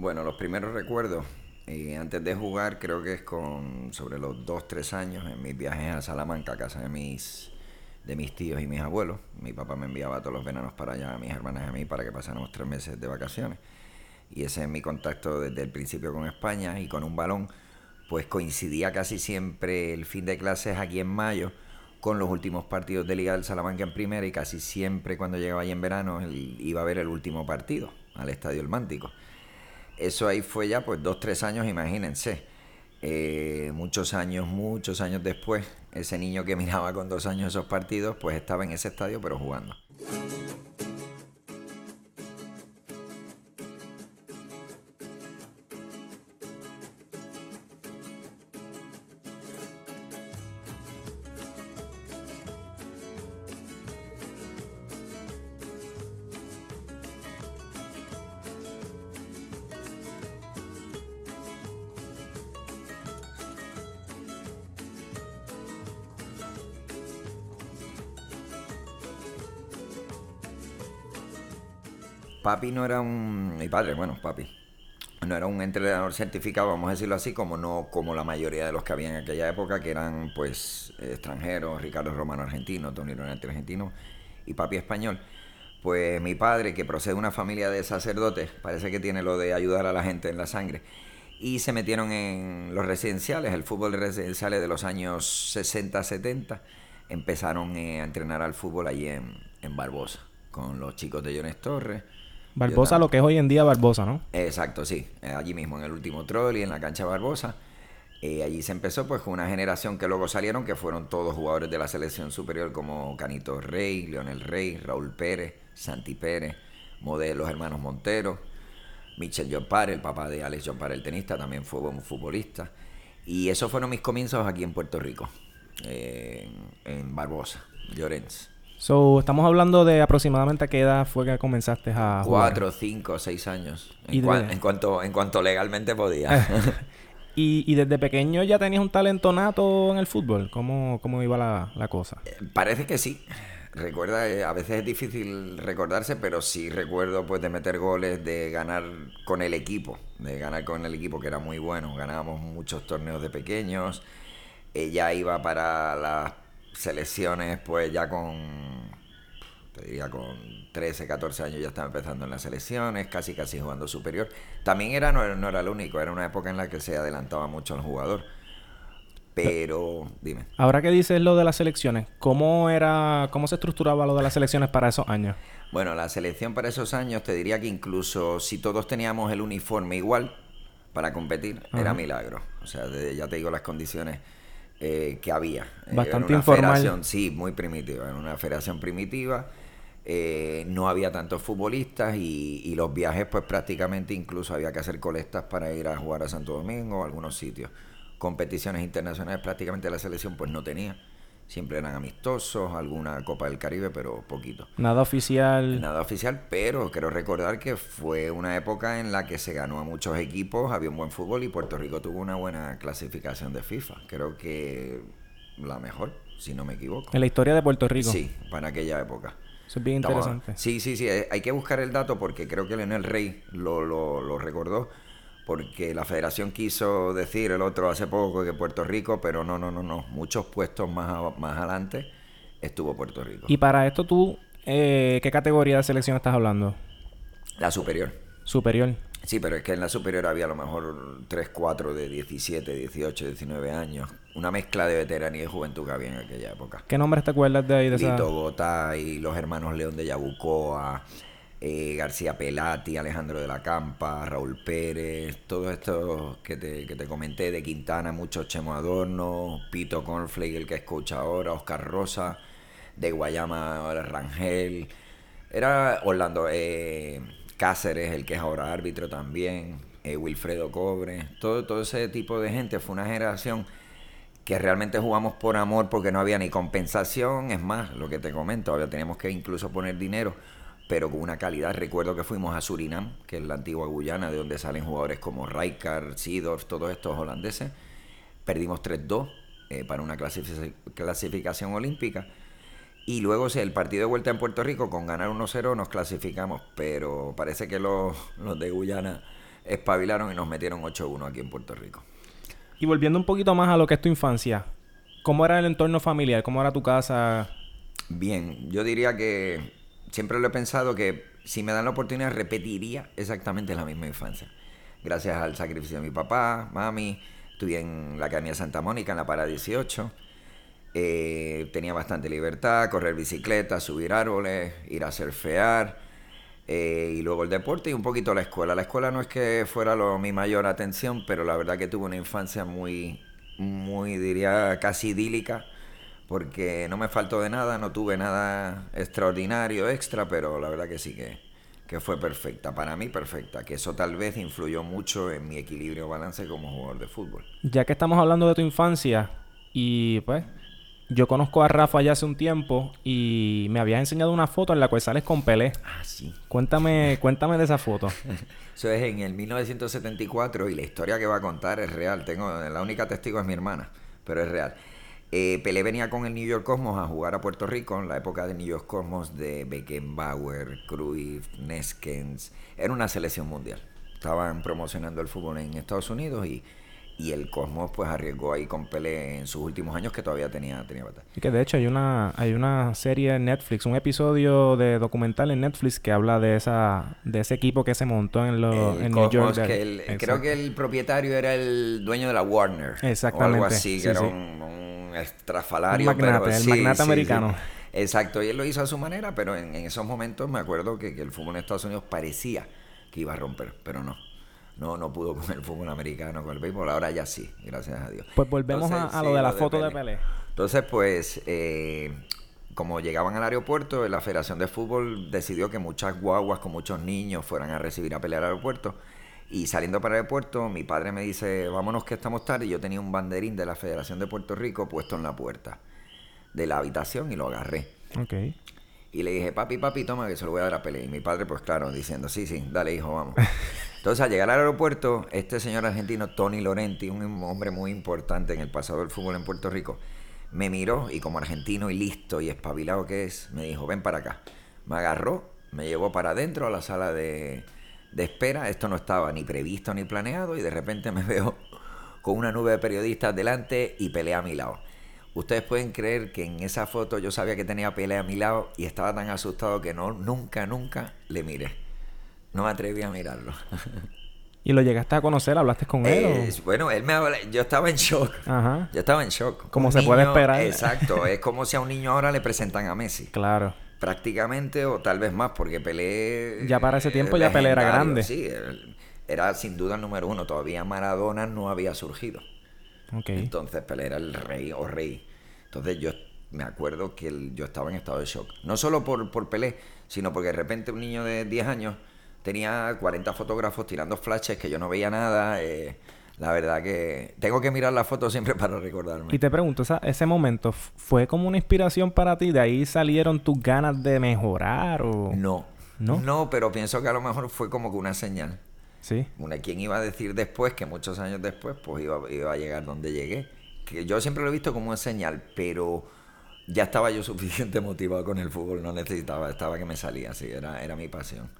Bueno, los primeros recuerdos, y antes de jugar, creo que es con sobre los 2, 3 años, en mis viajes a Salamanca, a casa de mis, de mis tíos y mis abuelos. Mi papá me enviaba todos los veranos para allá, a mis hermanas y a mí, para que pasáramos tres meses de vacaciones. Y ese es mi contacto desde el principio con España y con un balón, pues coincidía casi siempre el fin de clases aquí en mayo con los últimos partidos de Liga del Salamanca en primera y casi siempre cuando llegaba ahí en verano iba a ver el último partido al Estadio El Mántico. Eso ahí fue ya pues dos, tres años, imagínense. Eh, muchos años, muchos años después, ese niño que miraba con dos años esos partidos, pues estaba en ese estadio pero jugando. Papi no era un. Mi padre, bueno, papi. No era un entrenador certificado, vamos a decirlo así, como no como la mayoría de los que había en aquella época, que eran pues extranjeros, Ricardo Romano argentino, Tony Ronaldo argentino y papi español. Pues mi padre, que procede de una familia de sacerdotes, parece que tiene lo de ayudar a la gente en la sangre, y se metieron en los residenciales, el fútbol residenciales de los años 60-70, empezaron eh, a entrenar al fútbol allí en, en Barbosa, con los chicos de Jones Torres Barbosa, lo que es hoy en día Barbosa, ¿no? Exacto, sí. Eh, allí mismo, en el último trolley, en la cancha Barbosa. Eh, allí se empezó pues con una generación que luego salieron, que fueron todos jugadores de la selección superior como Canito Rey, Leonel Rey, Raúl Pérez, Santi Pérez, Modelo, los hermanos Montero, Michel Jopar, el papá de Alex Jopar, el tenista, también fue un futbolista. Y esos fueron mis comienzos aquí en Puerto Rico, en, en Barbosa, Llorens. So, estamos hablando de aproximadamente a qué edad fue que comenzaste a jugar. Cuatro, cinco, seis años. En, cuanto, en cuanto legalmente podía. ¿Y, desde pequeño ya tenías un talento nato en el fútbol? ¿Cómo, cómo iba la, cosa? Eh, parece que sí. Recuerda, eh, a veces es difícil recordarse, pero sí recuerdo pues de meter goles, de ganar con el equipo, de ganar con el equipo que era muy bueno. Ganábamos muchos torneos de pequeños. Ella iba para las selecciones, pues ya con, te diría con 13, 14 años ya estaba empezando en las selecciones, casi casi jugando superior. También era no, no era el único, era una época en la que se adelantaba mucho el jugador. Pero, dime. Ahora que dices lo de las selecciones, ¿cómo era, cómo se estructuraba lo de las selecciones para esos años? Bueno, la selección para esos años, te diría que incluso si todos teníamos el uniforme igual para competir, era milagro. O sea, ya te digo las condiciones eh, que había. Eh, Bastante informal. Sí, muy primitiva. En una federación primitiva. Eh, no había tantos futbolistas y, los viajes, pues prácticamente incluso había que hacer colectas para ir a jugar a Santo Domingo o algunos sitios. Competiciones internacionales prácticamente la selección pues no tenía. Siempre eran amistosos, alguna Copa del Caribe, pero poquito. Nada oficial. Nada oficial, pero quiero recordar que fue una época en la que se ganó a muchos equipos, había un buen fútbol y Puerto Rico tuvo una buena clasificación de FIFA. Creo que la mejor, si no me equivoco. En la historia de Puerto Rico. Sí, para aquella época. Eso es bien interesante. sí, sí, sí. Hay que buscar el dato porque creo que Leonel Rey lo, lo, lo recordó porque la federación quiso decir el otro hace poco que Puerto Rico, pero no, no, no, no. Muchos puestos más, más adelante estuvo Puerto Rico. Y para esto tú, eh, ¿qué categoría de selección estás hablando? La superior. Superior. Sí, pero es que en la superior había a lo mejor 3, 4 de 17, 18, 19 años. Una mezcla de veteranía y juventud que había en aquella época. ¿Qué nombres te acuerdas de ahí? De Lito Gotay, los hermanos León de Yabucoa, eh, García Pelati, Alejandro de la Campa, Raúl Pérez, todos estos que te, que te comenté, de Quintana, mucho Chemo Adorno, Pito Cornflake, el que escucha ahora, Oscar Rosa, de Guayama Rangel, era Orlando eh, Cáceres, el que es ahora árbitro también, eh, Wilfredo Cobre, todo, todo ese tipo de gente, fue una generación que realmente jugamos por amor porque no había ni compensación, es más, lo que te comento, había, teníamos que incluso poner dinero pero con una calidad. Recuerdo que fuimos a Surinam, que es la antigua Guyana, de donde salen jugadores como Rijkaard, Seedorf, todos estos holandeses. Perdimos 3-2 eh, para una clasificación olímpica. Y luego el partido de vuelta en Puerto Rico, con ganar 1-0 nos clasificamos, pero parece que los, los de Guyana espabilaron y nos metieron 8-1 aquí en Puerto Rico. Y volviendo un poquito más a lo que es tu infancia, ¿cómo era el entorno familiar? ¿Cómo era tu casa? Bien, yo diría que siempre lo he pensado que si me dan la oportunidad repetiría exactamente la misma infancia. Gracias al sacrificio de mi papá, mami, estudié en la Academia Santa Mónica, en la Para 18. Eh, tenía bastante libertad, correr bicicleta, subir árboles, ir a surfear. Eh, y luego el deporte y un poquito la escuela. La escuela no es que fuera lo, mi mayor atención, pero la verdad que tuve una infancia muy, muy, diría, casi idílica, porque no me faltó de nada, no tuve nada extraordinario, extra, pero la verdad que sí que, que fue perfecta, para mí perfecta, que eso tal vez influyó mucho en mi equilibrio balance como jugador de fútbol. Ya que estamos hablando de tu infancia, y pues yo conozco a Rafa ya hace un tiempo y me habías enseñado una foto en la cual sales con Pelé. Ah, sí. Cuéntame, cuéntame de esa foto. Eso es en el 1974 y la historia que va a contar es real. Tengo, la única testigo es mi hermana, pero es real. Eh, Pelé venía con el New York Cosmos a jugar a Puerto Rico en la época de New York Cosmos de Beckenbauer, Cruyff, Neskens. Era una selección mundial. Estaban promocionando el fútbol en Estados Unidos y y el Cosmos pues arriesgó ahí con Pelé en sus últimos años que todavía tenía, tenía batalla. Y que de hecho hay una, hay una serie en Netflix, un episodio de documental en Netflix que habla de esa, de ese equipo que se montó en, lo, en New York. creo que el propietario era el dueño de la Warner. Exactamente. O algo así, que era Un, un, estrafalario. Un magnate, el magnate americano. Exacto, y él lo hizo a su manera, pero en, esos momentos me acuerdo que, que el fútbol en Estados Unidos parecía que iba a romper, pero no no, no pudo con el fútbol americano, con el béisbol, ahora ya sí, gracias a Dios. Pues volvemos a, lo de la foto de Pelé. Entonces, pues, eh, como llegaban al aeropuerto, la Federación de Fútbol decidió que muchas guaguas con muchos niños fueran a recibir a Pelé al aeropuerto. Y saliendo para el aeropuerto, mi padre me dice, vámonos que estamos tarde. Y yo tenía un banderín de la Federación de Puerto Rico puesto en la puerta de la habitación y lo agarré. Ok. Y le dije, papi, papi, toma que se lo voy a dar a Pelé. Y mi padre, pues claro, diciendo, sí, sí, dale hijo, vamos. Entonces, al llegar al aeropuerto, este señor argentino, Tony Lorenti, un hombre muy importante en el pasado del fútbol en Puerto Rico, me miró y como argentino y listo y espabilado que es, me dijo, ven para acá. Me agarró, me llevó para adentro a la sala de, de espera. Esto no estaba ni previsto ni planeado y de repente me veo con una nube de periodistas delante y pelea a mi lado. Ustedes pueden creer que en esa foto yo sabía que tenía pelea a mi lado y estaba tan asustado que no, nunca, nunca le miré. No me atreví a mirarlo. ¿Y lo llegaste a conocer? ¿Hablaste con él? Eh, bueno, él me yo estaba en shock. Ajá. Yo estaba en shock. Como se puede esperar. Exacto. es como si a un niño ahora le presentan a Messi. Claro. Prácticamente, o tal vez más, porque Pelé... Ya para ese tiempo ya Pelé era grande. Sí, era sin duda el número uno. Todavía Maradona no había surgido. Entonces Pelé era el rey o rey. Entonces yo me acuerdo que yo estaba en estado de shock. No solo por, por Pelé, sino porque de repente un niño de 10 años tenía 40 fotógrafos tirando flashes que yo no veía nada. Eh, la verdad que tengo que mirar la foto siempre para recordarme. Y te pregunto, ¿ese momento fue como una inspiración para ti? ¿De ahí salieron tus ganas de mejorar o...? No. ¿No? No, pero pienso que a lo mejor fue como que una señal. Sí. Una, ¿Quién iba a decir después que muchos años después pues iba, iba a llegar donde llegué? Que yo siempre lo he visto como una señal, pero ya estaba yo suficiente motivado con el fútbol, no necesitaba, estaba que me salía, sí, era, era mi pasión.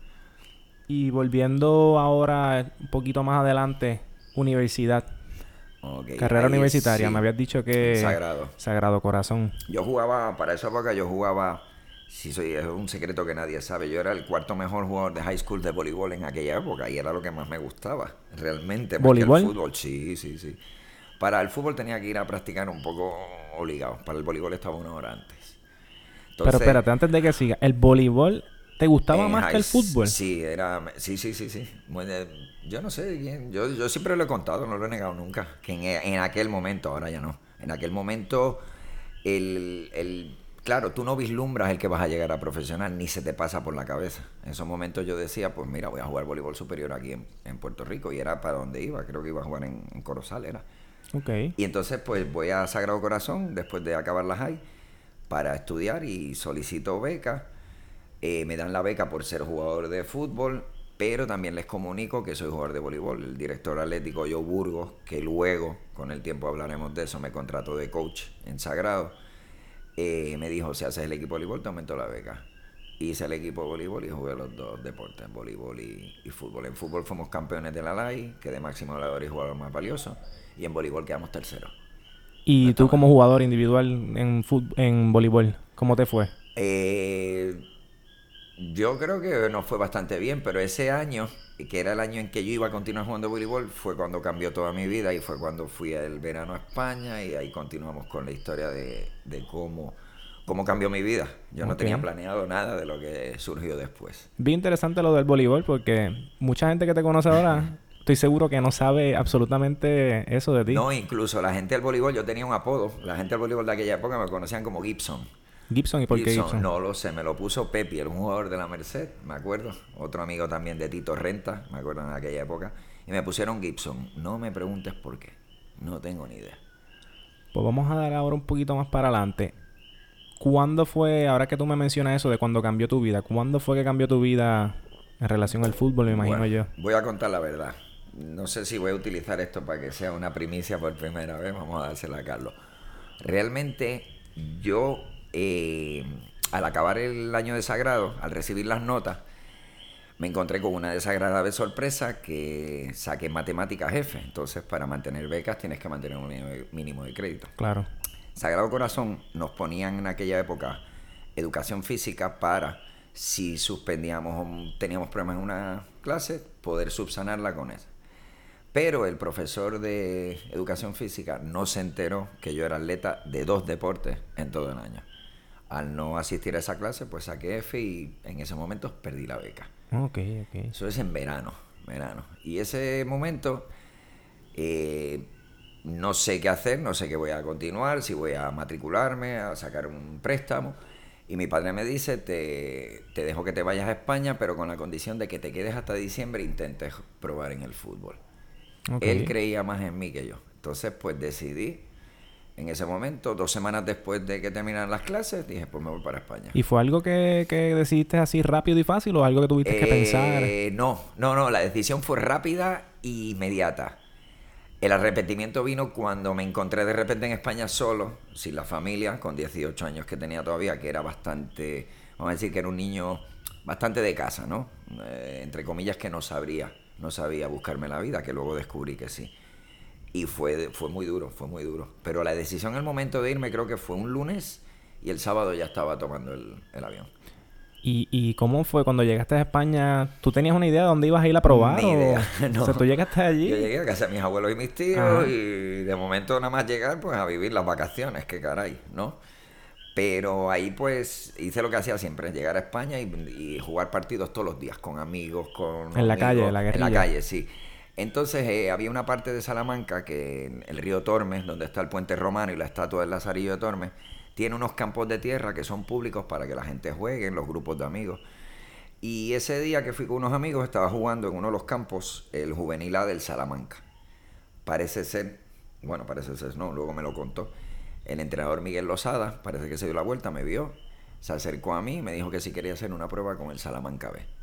Y volviendo ahora un poquito más adelante, universidad. Carrera universitaria, me habías dicho que... Sagrado. Sagrado Corazón. Yo jugaba, para esa época yo jugaba, si soy, es un secreto que nadie sabe, yo era el cuarto mejor jugador de high school de voleibol en aquella época y era lo que más me gustaba, realmente. ¿Voleibol? El fútbol, sí, sí, sí. Para el fútbol tenía que ir a practicar un poco obligado, para el voleibol estaba una hora antes. Pero espérate, antes de que siga, el voleibol ¿Te gustaba más que el fútbol? Sí, era, sí, sí, sí, sí. yo no sé, yo, yo siempre lo he contado, no lo he negado nunca, que en, aquel momento, ahora ya no, en aquel momento, el, el, claro, tú no vislumbras el que vas a llegar a profesional, ni se te pasa por la cabeza. En esos momentos yo decía, pues mira, voy a jugar voleibol superior aquí en, Puerto Rico, y era para donde iba, creo que iba a jugar en, en Corozal, era. Ok. Y entonces, pues voy a Sagrado Corazón, después de acabar la high, para estudiar y solicito beca eh, me dan la beca por ser jugador de fútbol, pero también les comunico que soy jugador de voleibol. El director atlético Joe Burgos, que luego, con el tiempo hablaremos de eso, me contrató de coach en Sagrado, eh, me dijo, si haces el equipo de voleibol, te aumento la beca. hice el equipo de voleibol y jugué los dos deportes, voleibol y, fútbol. En fútbol fuimos campeones de la LAI, quedé máximo goleador y jugador más valioso, y en voleibol quedamos terceros. ¿Y tú como jugador individual en, en voleibol, cómo te fue? Eh, yo creo que nos fue bastante bien, pero ese año, que era el año en que yo iba a continuar jugando voleibol, fue cuando cambió toda mi vida y fue cuando fui el verano a España y ahí continuamos con la historia de, cómo, cómo cambió mi vida. Yo no tenía planeado nada de lo que surgió después. Bien interesante lo del voleibol porque mucha gente que te conoce ahora estoy seguro que no sabe absolutamente eso de ti. No, incluso la gente del voleibol, yo tenía un apodo. La gente del voleibol de aquella época me conocían como Gibson. Gibson y por qué Gibson, No lo sé, me lo puso Pepi, el jugador de la Merced, me acuerdo. Otro amigo también de Tito Renta, me acuerdo en aquella época. Y me pusieron Gibson. No me preguntes por qué. No tengo ni idea. Pues vamos a dar ahora un poquito más para adelante. ¿Cuándo fue, ahora que tú me mencionas eso de cuando cambió tu vida, ¿cuándo fue que cambió tu vida en relación al fútbol, me imagino yo? Voy a contar la verdad. No sé si voy a utilizar esto para que sea una primicia por primera vez. Vamos a dársela a Carlos. Realmente yo eh, al acabar el año de sagrado, al recibir las notas, me encontré con una desagradable sorpresa que saqué matemáticas jefe. Entonces, para mantener becas tienes que mantener un mínimo de crédito. Claro. Sagrado Corazón nos ponían en aquella época educación física para, si suspendíamos o teníamos problemas en una clase, poder subsanarla con eso. Pero el profesor de educación física no se enteró que yo era atleta de dos deportes en todo el año al no asistir a esa clase, pues saqué F y en ese momento perdí la beca. Ok, ok. Eso es en verano, verano. Y ese momento eh, no sé qué hacer, no sé qué voy a continuar, si voy a matricularme, a sacar un préstamo. Y mi padre me dice, te, te dejo que te vayas a España, pero con la condición de que te quedes hasta diciembre e intentes probar en el fútbol. Él creía más en mí que yo. Entonces, pues decidí en ese momento, dos semanas después de que terminaran las clases, dije, pues me voy para España. ¿Y fue algo que, que decidiste así rápido y fácil o algo que tuviste que pensar? Eh, no, no, no, la decisión fue rápida e inmediata. El arrepentimiento vino cuando me encontré de repente en España solo, sin la familia, con 18 años que tenía todavía, que era bastante, vamos a decir que era un niño bastante de casa, ¿no? Eh, entre comillas que no sabría, no sabía buscarme la vida, que luego descubrí que sí. Y fue, fue muy duro, fue muy duro. Pero la decisión al momento de irme creo que fue un lunes y el sábado ya estaba tomando el, avión. ¿Y, ¿Y, cómo fue cuando llegaste a España? ¿Tú tenías una idea de dónde ibas a ir a probar? Ni idea, no. O sea, tú llegaste allí. Yo llegué a casa de mis abuelos y mis tíos y de momento nada más llegar pues a vivir las vacaciones, que caray, ¿no? Pero ahí pues hice lo que hacía siempre, llegar a España y, jugar partidos todos los días con amigos, con... En la calle, la guerrilla. En la calle, sí. Entonces eh, había una parte de Salamanca que en el río Tormes, donde está el puente romano y la estatua del Lazarillo de Tormes, tiene unos campos de tierra que son públicos para que la gente juegue los grupos de amigos. Y ese día que fui con unos amigos estaba jugando en uno de los campos el juvenil A del Salamanca. Parece ser, bueno, parece ser, no, luego me lo contó. El entrenador Miguel Lozada, parece que se dio la vuelta, me vio, se acercó a mí y me dijo que si quería hacer una prueba con el Salamanca B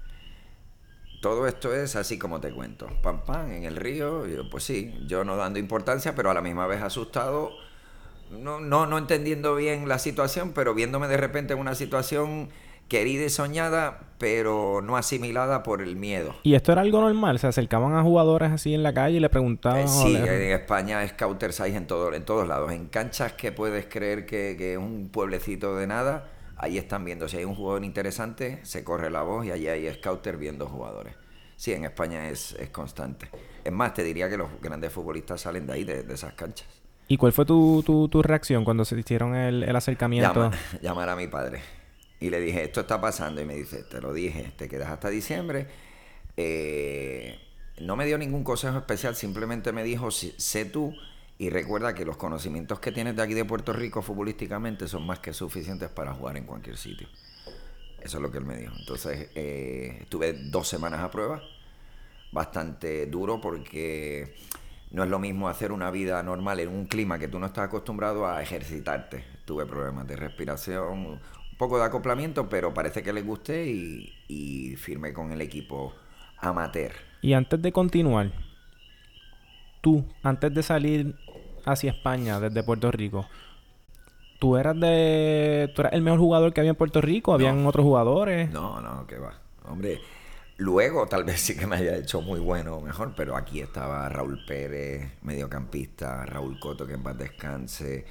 todo esto es así como te cuento. Pam, pam, en el río. pues sí, yo no dando importancia, pero a la misma vez asustado. No, no, no entendiendo bien la situación, pero viéndome de repente en una situación querida y soñada, pero no asimilada por el miedo. ¿Y esto era algo normal? ¿Se acercaban a jugadores así en la calle y le preguntaban? Eh, sí, en España scouters hay en, todo, en todos lados. En canchas que puedes creer que, que es un pueblecito de nada ahí están viendo. Si hay un jugador interesante, se corre la voz y allí hay scouter viendo jugadores. Sí, en España es, constante. Es más, te diría que los grandes futbolistas salen de ahí, de, esas canchas. ¿Y cuál fue tu, tu, reacción cuando se hicieron el, acercamiento? llamar a mi padre. Y le dije, esto está pasando. Y me dice, te lo dije, te quedas hasta diciembre. Eh, no me dio ningún consejo especial, simplemente me dijo, sé tú y recuerda que los conocimientos que tienes de aquí de Puerto Rico futbolísticamente son más que suficientes para jugar en cualquier sitio. Eso es lo que él me dijo. Entonces eh, estuve dos semanas a prueba, bastante duro porque no es lo mismo hacer una vida normal en un clima que tú no estás acostumbrado a ejercitarte. Tuve problemas de respiración, un poco de acoplamiento, pero parece que le gusté y, y firmé con el equipo amateur. Y antes de continuar, tú, antes de salir hacia España desde Puerto Rico, ¿Tú eras de... ¿Tú eras el mejor jugador que había en Puerto Rico? ¿Habían otros jugadores? No, no, que va. Hombre, luego tal vez sí que me haya hecho muy bueno o mejor, pero aquí estaba Raúl Pérez, mediocampista, Raúl Coto, que en paz descanse,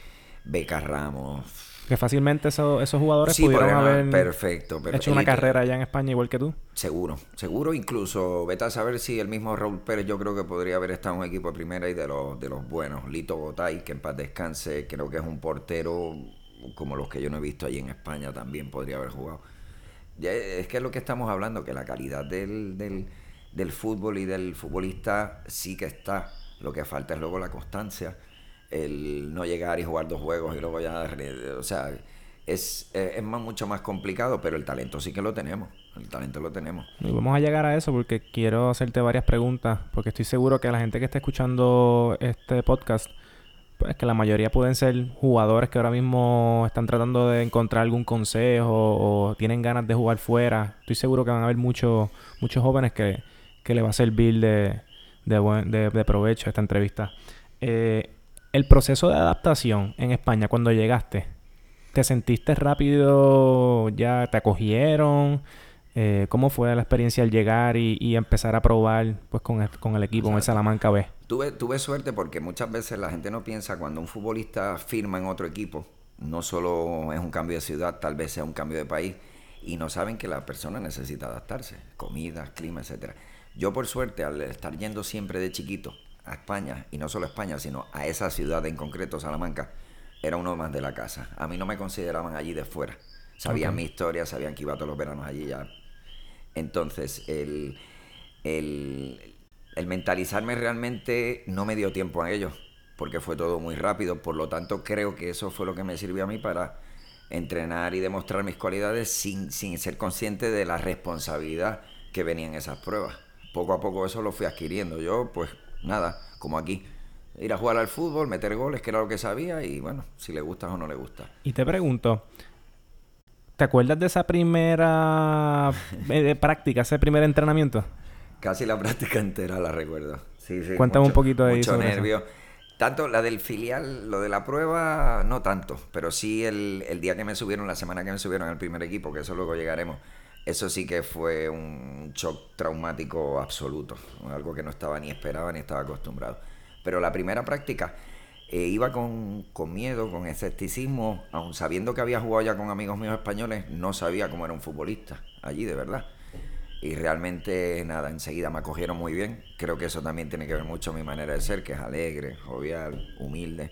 Beca Ramos. Que fácilmente esos, esos jugadores pudieron haber perfecto, hecho una carrera allá en España igual que tú. Seguro, seguro. Incluso, vete a saber si el mismo Raúl Pérez yo creo que podría haber estado en un equipo de primera y de los, de los buenos. Lito Gotay, que en paz descanse, creo que es un portero como los que yo no he visto allí en España también podría haber jugado. Es que es lo que estamos hablando, que la calidad del, del, del fútbol y del futbolista sí que está. Lo que falta es luego la constancia el no llegar y jugar dos juegos y luego ya, o sea, es, es más, mucho más complicado, pero el talento sí que lo tenemos. El talento lo tenemos. Y vamos a llegar a eso porque quiero hacerte varias preguntas, porque estoy seguro que la gente que está escuchando este podcast, pues que la mayoría pueden ser jugadores que ahora mismo están tratando de encontrar algún consejo o tienen ganas de jugar fuera. Estoy seguro que van a haber muchos muchos jóvenes que, que le va a servir de, de, de, provecho esta entrevista. Eh, el proceso de adaptación en España cuando llegaste, ¿te sentiste rápido? ¿Ya te acogieron? Eh, ¿Cómo fue la experiencia al llegar y, empezar a probar pues con el, con el equipo, con el Salamanca B? Tuve, tuve suerte porque muchas veces la gente no piensa cuando un futbolista firma en otro equipo, no solo es un cambio de ciudad, tal vez sea un cambio de país, y no saben que la persona necesita adaptarse, comida, clima, etcétera. Yo por suerte, al estar yendo siempre de chiquito a España, y no solo a España, sino a esa ciudad en concreto, Salamanca, era uno más de la casa. A mí no me consideraban allí de fuera. Sabían mi historia, sabían que iba todos los veranos allí ya. Entonces, el, el, el mentalizarme realmente no me dio tiempo a ello, porque fue todo muy rápido. Por lo tanto, creo que eso fue lo que me sirvió a mí para entrenar y demostrar mis cualidades sin, sin ser consciente de la responsabilidad que venía en esas pruebas. Poco a poco eso lo fui adquiriendo. Yo, pues, nada, como aquí. Ir a jugar al fútbol, meter goles, que era lo que sabía, y bueno, si le gusta o no le gusta. Y te pregunto, ¿te acuerdas de esa primera eh, práctica, ese primer entrenamiento? Casi la práctica entera la recuerdo. Sí, sí, Cuéntame un poquito de Mucho nervio. Tanto la del filial, lo de la prueba, no tanto, pero sí el, el, día que me subieron, la semana que me subieron al primer equipo, que eso luego llegaremos, eso sí que fue un shock traumático absoluto, algo que no estaba ni esperaba ni estaba acostumbrado. Pero la primera práctica eh, iba con, miedo, con escepticismo, aun sabiendo que había jugado ya con amigos míos españoles, no sabía cómo era un futbolista allí, de verdad. Y realmente, nada, enseguida me acogieron muy bien. Creo que eso también tiene que ver mucho con mi manera de ser, que es alegre, jovial, humilde.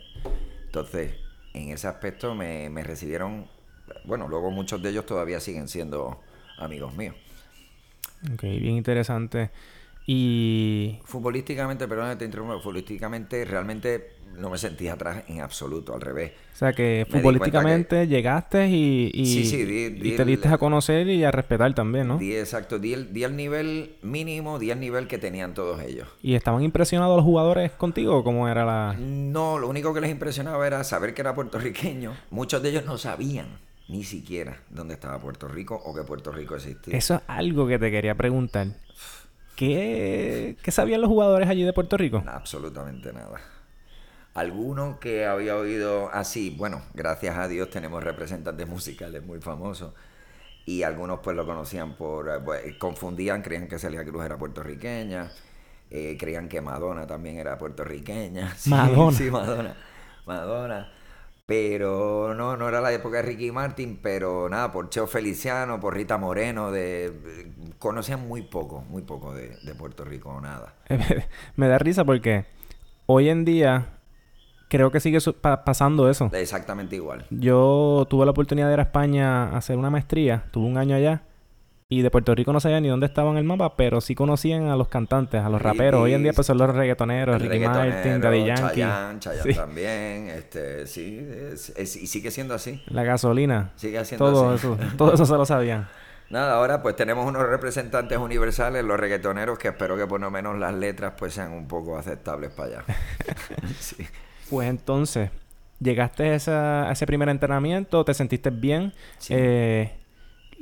Entonces, en ese aspecto me, me recibieron, bueno, luego muchos de ellos todavía siguen siendo amigos míos. Ok, bien interesante. Y... Futbolísticamente, perdón, te interrumpo, futbolísticamente realmente no me sentía atrás en absoluto, al revés. O sea que futbolísticamente llegaste y, y, te diste a conocer y a respetar también, ¿no? Di, exacto, di el, di el nivel mínimo, di el nivel que tenían todos ellos. ¿Y estaban impresionados los jugadores contigo? ¿Cómo era la...? No, lo único que les impresionaba era saber que era puertorriqueño. Muchos de ellos no sabían ni siquiera dónde estaba Puerto Rico o que Puerto Rico existía. Eso es algo que te quería preguntar. ¿Qué, ¿Qué sabían los jugadores allí de Puerto Rico? Absolutamente nada. Alguno que había oído así, bueno, gracias a Dios tenemos representantes musicales muy famosos y algunos pues lo conocían por, eh, pues, confundían, creían que Celia Cruz era puertorriqueña, eh, creían que Madonna también era puertorriqueña. Madonna. Sí, Madonna. Madonna. Pero no, no era la época de Ricky Martin, pero nada, por Cheo Feliciano, por Rita Moreno, de, conocían muy poco, muy poco de, Puerto Rico, nada. Me da risa porque hoy en día creo que sigue pasando eso. Exactamente igual. Yo tuve la oportunidad de ir a España a hacer una maestría, tuve un año allá y de Puerto Rico no sabía ni dónde estaba en el mapa, pero sí conocían a los cantantes, a los raperos. Hoy en día pues son los reggaetoneros, Ricky Martin, Daddy Yankee. Chayanne, Chayanne también, este, sí, y sigue siendo así. La gasolina. Sigue siendo todo así. Eso, todo eso se lo sabían. Nada, ahora pues tenemos unos representantes universales, los reggaetoneros, que espero que por lo menos las letras pues sean un poco aceptables para allá. sí. Pues entonces, llegaste a, ese primer entrenamiento, te sentiste bien. Sí. Eh,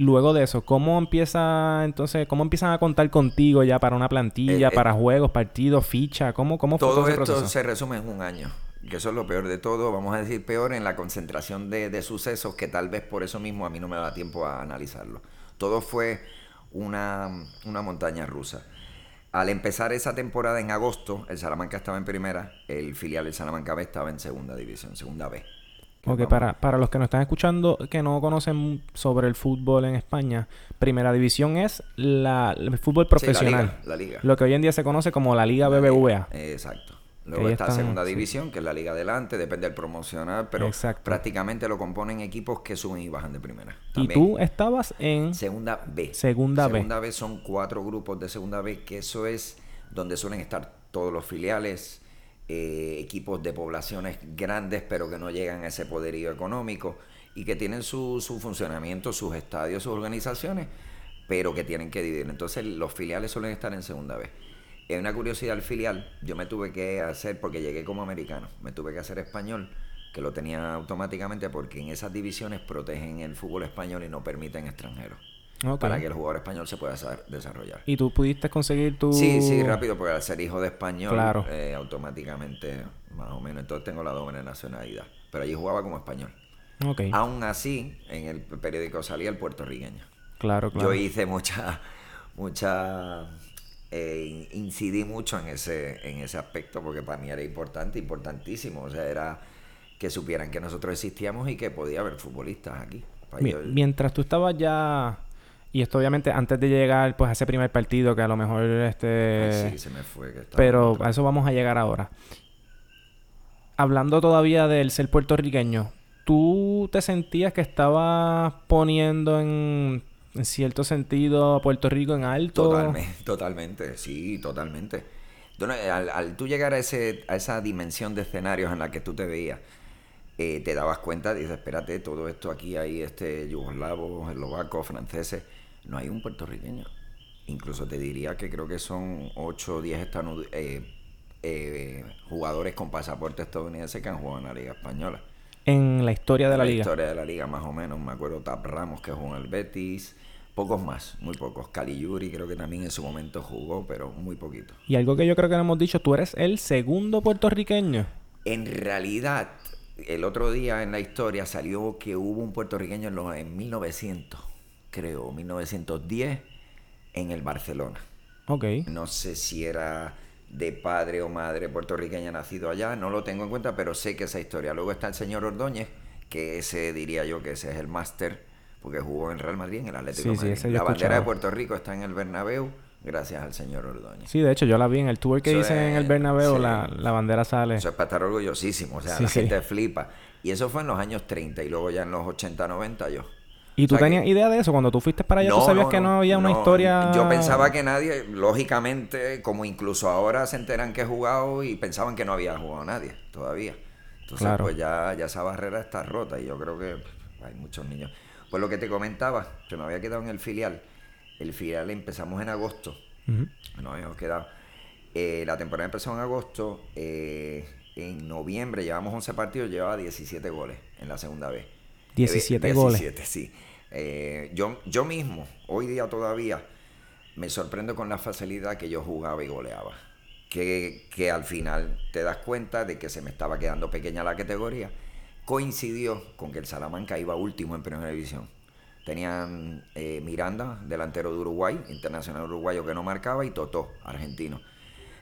luego de eso, ¿cómo empieza entonces, cómo empiezan a contar contigo ya para una plantilla, eh, eh, para juegos, partidos, ficha? ¿Cómo, cómo fue todo, esto se resume en un año. que eso es lo peor de todo, vamos a decir peor en la concentración de, de sucesos que tal vez por eso mismo a mí no me da tiempo a analizarlo. Todo fue una, una montaña rusa. Al empezar esa temporada en agosto, el Salamanca estaba en primera, el filial del Salamanca B estaba en segunda división, segunda B. Ok, para, para los que nos están escuchando que no conocen sobre el fútbol en España, Primera División es la, el fútbol profesional. Sí, la, liga, la liga. Lo que hoy en día se conoce como la Liga BBVA. Exacto. Luego está están, Segunda División, sí. que es la Liga adelante, depende del promocional, pero Exacto. prácticamente lo componen equipos que suben y bajan de primera. También. Y tú estabas en Segunda B. Segunda B. Segunda B son cuatro grupos de Segunda B, que eso es donde suelen estar todos los filiales, eh, equipos de poblaciones grandes, pero que no llegan a ese poderío económico y que tienen su, su funcionamiento, sus estadios, sus organizaciones, pero que tienen que dividir. Entonces los filiales suelen estar en Segunda B es una curiosidad al filial, yo me tuve que hacer, porque llegué como americano, me tuve que hacer español, que lo tenía automáticamente porque en esas divisiones protegen el fútbol español y no permiten extranjeros. Okay. Para que el jugador español se pueda desarrollar. ¿Y tú pudiste conseguir tu...? Sí, sí, rápido, porque al ser hijo de español, claro. eh, automáticamente, más o menos, entonces tengo la doble nacionalidad. Pero allí jugaba como español. Okay. Aún así, en el periódico salía el puertorriqueño. Claro, claro. Yo hice mucha, mucha eh, incidí mucho en ese, en ese aspecto porque para mí era importante, importantísimo. O sea, era que supieran que nosotros existíamos y que podía haber futbolistas aquí. Yo... Mientras tú estabas ya, y esto obviamente antes de llegar pues a ese primer partido que a lo mejor este... Ay, sí, se me fue. Que pero a eso vamos a llegar ahora. Hablando todavía del ser puertorriqueño, ¿tú te sentías que estabas poniendo en en cierto sentido a Puerto Rico en alto. Totalmente, totalmente, sí, totalmente. Al, al tú llegar a, ese, a esa dimensión de escenarios en la que tú te veías, eh, te dabas cuenta, dices, espérate, todo esto aquí hay este yugoslavos, eslovacos, franceses, no hay un puertorriqueño. Incluso te diría que creo que son 8 o 10 eh, eh, jugadores con pasaporte estadounidense que han jugado en la Liga Española. En la historia de la, la liga. En la historia de la liga, más o menos. Me acuerdo Tap Ramos que jugó en el Betis. Pocos más, muy pocos. Cali Yuri creo que también en su momento jugó, pero muy poquito. Y algo que yo creo que no hemos dicho, tú eres el segundo puertorriqueño. En realidad, el otro día en la historia salió que hubo un puertorriqueño en, los, en 1900, creo, 1910, en el Barcelona. Ok. No sé si era de padre o madre puertorriqueña nacido allá, no lo tengo en cuenta, pero sé que esa historia. Luego está el señor Ordóñez, que ese diría yo que ese es el máster, porque jugó en Real Madrid, en el Atlético sí, Madrid. Sí, la bandera de Puerto Rico está en el Bernabéu, gracias al señor Ordóñez. Sí, de hecho yo la vi en el tour que eso hice es, en el Bernabéu, sí, la, la, bandera sale. Eso es para estar orgullosísimo, o sea, la gente flipa. Y eso fue en los años 30 y luego ya en los 80, 90 yo. ¿Y tú o sea tenías que... idea de eso? Cuando tú fuiste para allá, no, ¿tú sabías no, que no había una historia...? Yo pensaba que nadie, lógicamente, como incluso ahora se enteran que he jugado y pensaban que no había jugado nadie todavía. Entonces, claro. pues ya, ya esa barrera está rota y yo creo que hay muchos niños. Pues lo que te comentaba, que me había quedado en el filial. El filial empezamos en agosto. Uh -huh. Nos habíamos quedado. Eh, la temporada empezó en agosto. Eh, en noviembre llevamos 11 partidos, llevaba 17 goles en la segunda vez. 17, eh, 17 goles. 17, sí. Eh, yo, yo mismo, hoy día todavía, me sorprendo con la facilidad que yo jugaba y goleaba. Que, que al final te das cuenta de que se me estaba quedando pequeña la categoría. Coincidió con que el Salamanca iba último en primera división. Tenían eh, Miranda, delantero de Uruguay, internacional uruguayo que no marcaba, y Totó, argentino.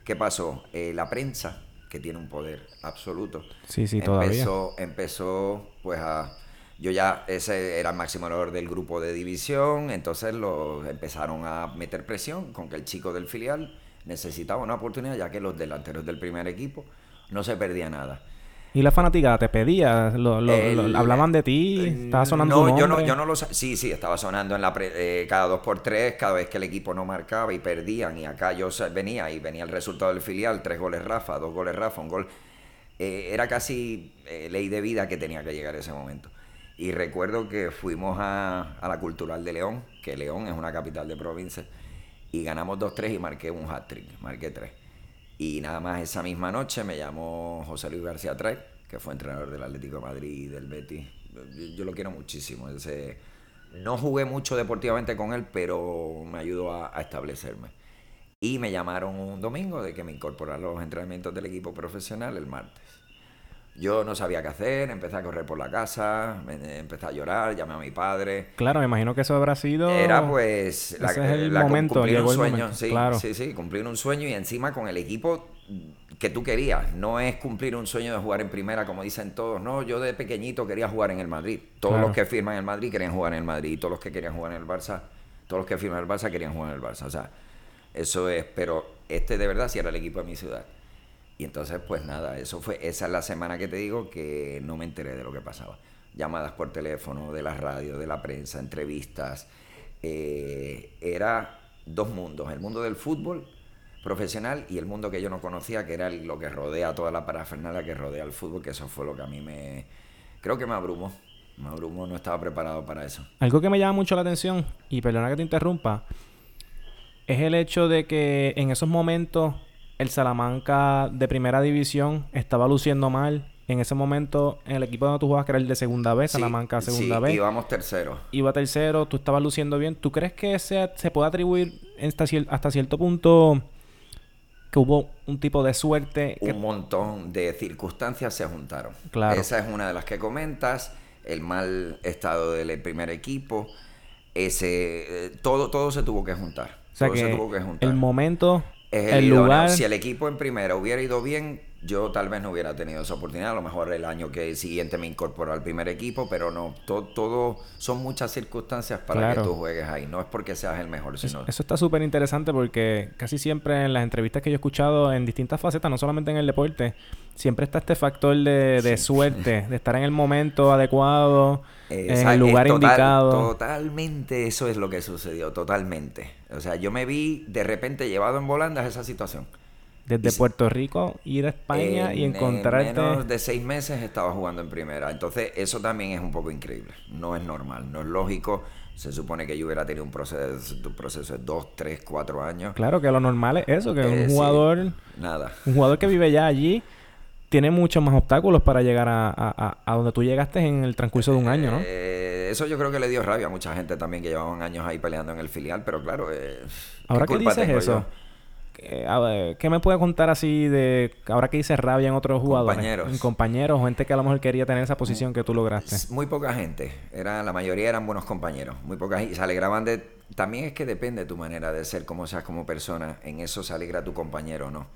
¿Qué pasó? Eh, la prensa, que tiene un poder absoluto, sí, sí, empezó, empezó pues a yo ya ese era el máximo valor del grupo de división, entonces lo empezaron a meter presión con que el chico del filial necesitaba una oportunidad, ya que los delanteros del primer equipo no se perdía nada. ¿Y la fanaticada te pedía? Lo, lo, el, lo, ¿Hablaban de ti? ¿Estaba sonando no, yo no, yo no lo Sí, sí, estaba sonando en la pre, eh, cada dos por tres, cada vez que el equipo no marcaba y perdían. Y acá yo venía y venía el resultado del filial, tres goles Rafa, dos goles Rafa, un gol. Eh, era casi eh, ley de vida que tenía que llegar ese momento. Y recuerdo que fuimos a, a, la Cultural de León, que León es una capital de provincia, y ganamos 2-3 y marqué un hat-trick, marqué 3. Y nada más esa misma noche me llamó José Luis García Trek, que fue entrenador del Atlético de Madrid del Betis. Yo, lo quiero muchísimo. Ese, no jugué mucho deportivamente con él, pero me ayudó a, a establecerme. Y me llamaron un domingo de que me incorporara a los entrenamientos del equipo profesional el martes. Yo no sabía qué hacer, empecé a correr por la casa, me- empecé a llorar, llamé a mi padre. Claro, me imagino que eso habrá sido... Era pues Ese es el la- momento, cumplir llegó un el sueño, momento, sí, claro. sí, sí, cumplir un sueño y encima con el equipo que tú querías. No es cumplir un sueño de jugar en primera, como dicen todos. No, yo de pequeñito quería jugar en el Madrid. Todos Claro. los que firman en el Madrid querían jugar en el Madrid y todos los que querían jugar en el Barça, todos los que firman en el Barça querían jugar en el Barça. O sea, eso es, pero este de verdad sí era el equipo de mi ciudad. Y entonces, pues nada, eso fue, esa es la semana que te digo que no me enteré de lo que pasaba. Llamadas por teléfono, de la radio, de la prensa, entrevistas. Eh, era dos mundos, el mundo del fútbol profesional y el mundo que yo no conocía, que era lo que rodea toda la parafernalia que rodea el fútbol, que eso fue lo que a mí me... Creo que me abrumó. Me abrumó, no estaba preparado para eso. Algo que me llama mucho la atención, y perdona que te interrumpa, es el hecho de que en esos momentos el Salamanca de primera división estaba luciendo mal. En ese momento, en el equipo donde tú jugabas, que era el de segunda vez, Sí, Salamanca segunda sí, vez, íbamos tercero. iba tercero, tú estabas luciendo bien. ¿Tú crees que se, se puede atribuir hasta, cier- hasta cierto punto que hubo un tipo de suerte? Que, un montón de circunstancias se juntaron. Claro. Esa es una de las que comentas, el mal estado del primer equipo, ese eh, todo todo se tuvo que juntar. o sea todo que, se tuvo que juntar. el momento, Es el, idóneo. lugar... Si el equipo en primera hubiera ido bien, yo tal vez no hubiera tenido esa oportunidad. A lo mejor el año que siguiente me incorporó al primer equipo, pero no. to- Todo, son muchas circunstancias para Claro. que tú juegues ahí. No es porque seas el mejor, sino. eso está súper interesante porque casi siempre en las entrevistas que yo he escuchado en distintas facetas, no solamente en el deporte, siempre está este factor de, de suerte, de estar en el momento adecuado, en Esa- el es lugar total- indicado. Totalmente eso es lo que sucedió, totalmente. O sea, yo me vi de repente llevado en volandas a esa situación. Desde si- Puerto Rico, ir a España y En- encontrarte... En menos de seis meses estaba jugando en primera. Entonces, eso también es un poco increíble. No es normal, no es lógico. Se supone que yo hubiera tenido un proceso, un proceso de dos, tres, cuatro años. Claro que lo normal es eso, que Eh, un sí, jugador, Nada. un jugador que vive ya allí tiene muchos más obstáculos para llegar a, a- a- donde tú llegaste en el transcurso de un año, ¿no? Eh, eso yo creo que le dio rabia a mucha gente también que llevaban años ahí peleando en el filial, pero claro, eh, ¿qué Ahora que dices eso? ¿qué, a ver, ¿qué me puede contar así de ahora que dices rabia en otros jugadores? Compañeros. En compañeros, o gente que a lo mejor quería tener esa posición que tú lograste. Muy poca gente, era, la mayoría eran buenos compañeros, muy poca gente, y se alegraban de... También es que depende de tu manera de ser, cómo seas como persona, en eso se alegra tu compañero no.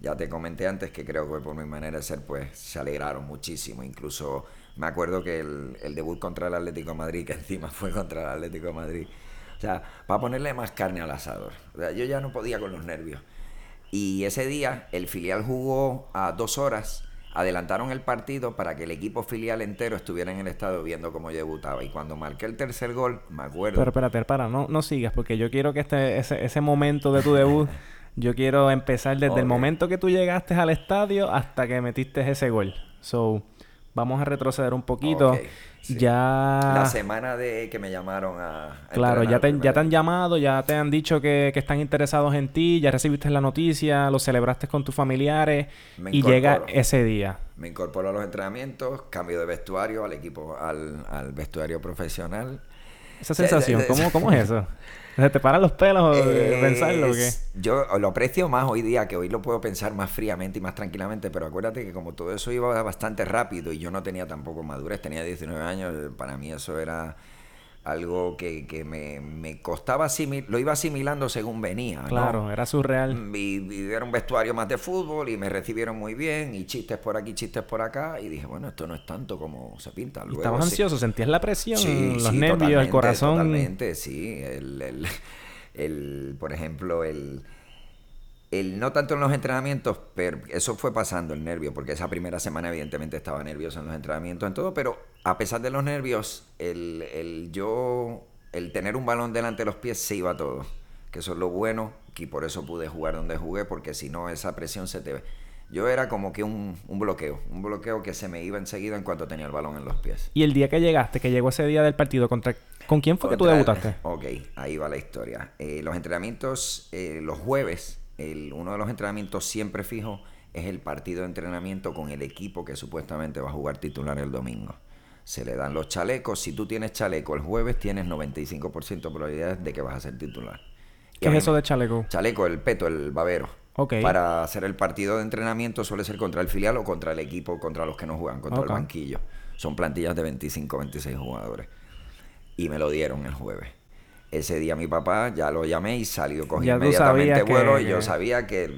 Ya te comenté antes que creo que por mi manera de ser, pues se alegraron muchísimo, incluso me acuerdo que el, el debut contra el Atlético de Madrid, que encima fue contra el Atlético de Madrid, o sea, para ponerle más carne al asador, o sea, yo ya no podía con los nervios. Y ese día el filial jugó a dos horas, adelantaron el partido para que el equipo filial entero estuviera en el estadio viendo cómo yo debutaba. Y cuando marqué el tercer gol, me acuerdo. Pero espérate, para, no, no sigas, porque yo quiero que este, ese, ese momento de tu debut, yo quiero empezar desde el momento que tú llegaste al estadio hasta que metiste ese gol. So, vamos a retroceder un poquito. Sí. Ya... La semana de que me llamaron a... a Claro, ya te, ya te han llamado, ya te han dicho que, que están interesados en ti, ya recibiste la noticia, lo celebraste con tus familiares Me y llega ese día. Me incorporo a los entrenamientos, cambio de vestuario al equipo, al, al vestuario profesional. Esa sensación, ¿cómo, cómo es eso? ¿Se te paran los pelos o Eh, pensarlo o qué? Yo lo aprecio más hoy día, que hoy lo puedo pensar más fríamente y más tranquilamente, pero acuérdate que como todo eso iba bastante rápido y yo no tenía tampoco madurez, tenía 19 años, para mí eso era algo que, que me, me costaba asimilar, lo iba asimilando según venía. ¿no? Claro, era surreal. Y, y era un vestuario más de fútbol y me recibieron muy bien y chistes por aquí, chistes por acá y dije, bueno, esto no es tanto como se pinta. Luego estabas sí- ansioso, sentías la presión, Sí, los sí, nervios, el corazón. Totalmente, sí. El, el- el, por ejemplo, el, el no tanto en los entrenamientos, pero eso fue pasando el nervio, porque esa primera semana evidentemente estaba nervioso en los entrenamientos, en todo, pero a pesar de los nervios, el, el yo, el tener un balón delante de los pies se iba todo. Que eso es lo bueno, y por eso pude jugar donde jugué, porque si no esa presión se te... Yo era como que un, un bloqueo, un bloqueo que se me iba enseguida en cuanto tenía el balón en los pies. Y el día que llegaste, que llegó ese día del partido, contra ¿con quién fue que tú el- debutaste? Ok, ahí va la historia. Eh, los entrenamientos, eh, los jueves, el- uno de los entrenamientos siempre fijo es el partido de entrenamiento con el equipo que supuestamente va a jugar titular el domingo. Se le dan los chalecos. Si tú tienes chaleco el jueves, tienes 95% de probabilidades de que vas a ser titular. Y ¿Qué es eso de chaleco? Chaleco, el peto, el babero. Para hacer el partido de entrenamiento suele ser contra el filial o contra el equipo, contra los que no juegan, contra el banquillo. Son plantillas de 25, 26 jugadores. Y me lo dieron el jueves. Ese día mi papá ya lo llamé y salió, cogí inmediatamente vuelo y yo sabía que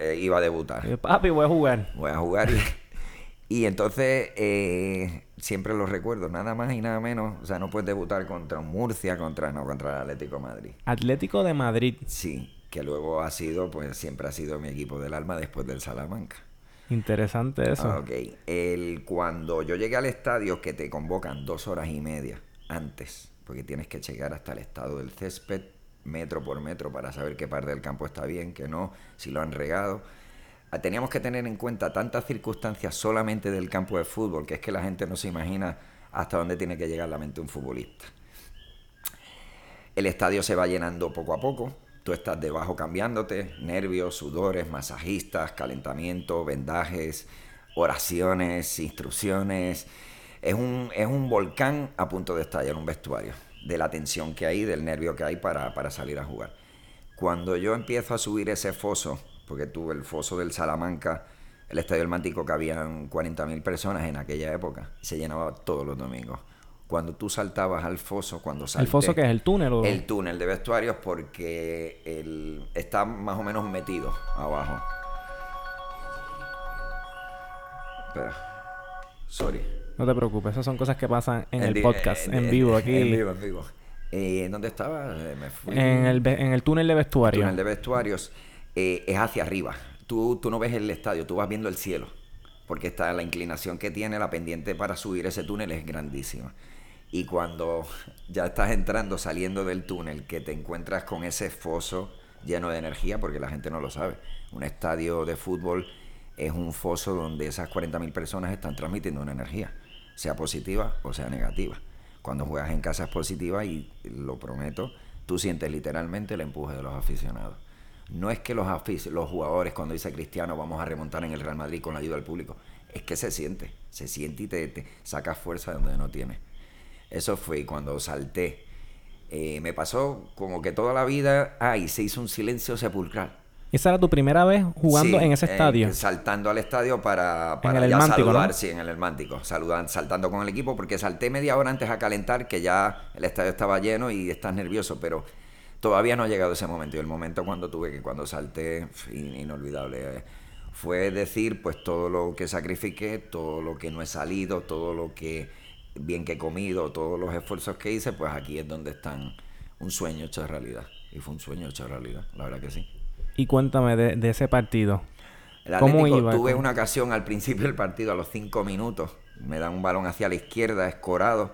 eh, iba a debutar. Papi, voy a jugar. Voy a jugar y, y entonces eh, siempre lo recuerdo, nada más y nada menos. O sea, no puedes debutar contra Murcia, contra, no, contra el Atlético de Madrid. Atlético de Madrid. Sí, que luego ha sido, pues siempre ha sido mi equipo del alma después del Salamanca. Interesante eso. Ok. El, cuando yo llegué al estadio, que te convocan dos horas y media antes, porque tienes que llegar hasta el estado del césped, metro por metro, para saber qué parte del campo está bien, qué no, si lo han regado. Ah, teníamos que tener en cuenta tantas circunstancias solamente del campo de fútbol, que es que la gente no se imagina hasta dónde tiene que llegar la mente un futbolista. El estadio se va llenando poco a poco, tú estás debajo cambiándote, nervios, sudores, masajistas, calentamiento, vendajes, oraciones, instrucciones. Es un, es un volcán a punto de estallar un vestuario, de la tensión que hay, del nervio que hay para, para salir a jugar. Cuando yo empiezo a subir ese foso, porque tuve el foso del Salamanca, el Estadio del Mántico cabían 40.000 personas en aquella época, se llenaba todos los domingos cuando tú saltabas al foso, cuando salté, ¿El foso que es el túnel? O? El túnel de vestuarios porque el, está más o menos metido abajo. Espera. Sorry. No te preocupes, esas son cosas que pasan en el, podcast, en, vivo aquí. En vivo, en vivo. Eh, ¿Dónde estaba? Eh, me fui. En el, en el túnel de vestuarios. El túnel de vestuarios eh, es hacia arriba. Tú, tú no ves el estadio, tú vas viendo el cielo. Porque está la inclinación que tiene, la pendiente para subir ese túnel es grandísima. Y cuando ya estás entrando, saliendo del túnel, que te encuentras con ese foso lleno de energía, porque la gente no lo sabe. Un estadio de fútbol es un foso donde esas 40.000 personas están transmitiendo una energía, sea positiva o sea negativa. Cuando juegas en casa es positiva y lo prometo, tú sientes literalmente el empuje de los aficionados. No es que los, los jugadores, cuando dice Cristiano, vamos a remontar en el Real Madrid con la ayuda del público, es que se siente, se siente y te, te sacas fuerza de donde no tienes. Eso fue cuando salté. Eh, me pasó como que toda la vida, ay, se hizo un silencio sepulcral. ¿Esa era tu primera vez jugando en ese estadio? saltando al estadio para, para ya saludar, sí, en el Hermántico, saludando, saltando con el equipo, porque salté media hora antes a calentar, que ya el estadio estaba lleno y estás nervioso, pero todavía no ha llegado ese momento. Y el momento cuando tuve que, cuando salté, inolvidable. Eh, fue decir, pues todo lo que sacrifiqué, todo lo que no he salido, todo lo que bien que he comido, todos los esfuerzos que hice, pues aquí es donde están un sueño hecho realidad. Y fue un sueño hecho realidad, la verdad que sí. Y cuéntame de, ese partido. ¿Cómo iba? Tuve una ocasión al principio del partido, a los cinco minutos, me dan un balón hacia la izquierda, escorado,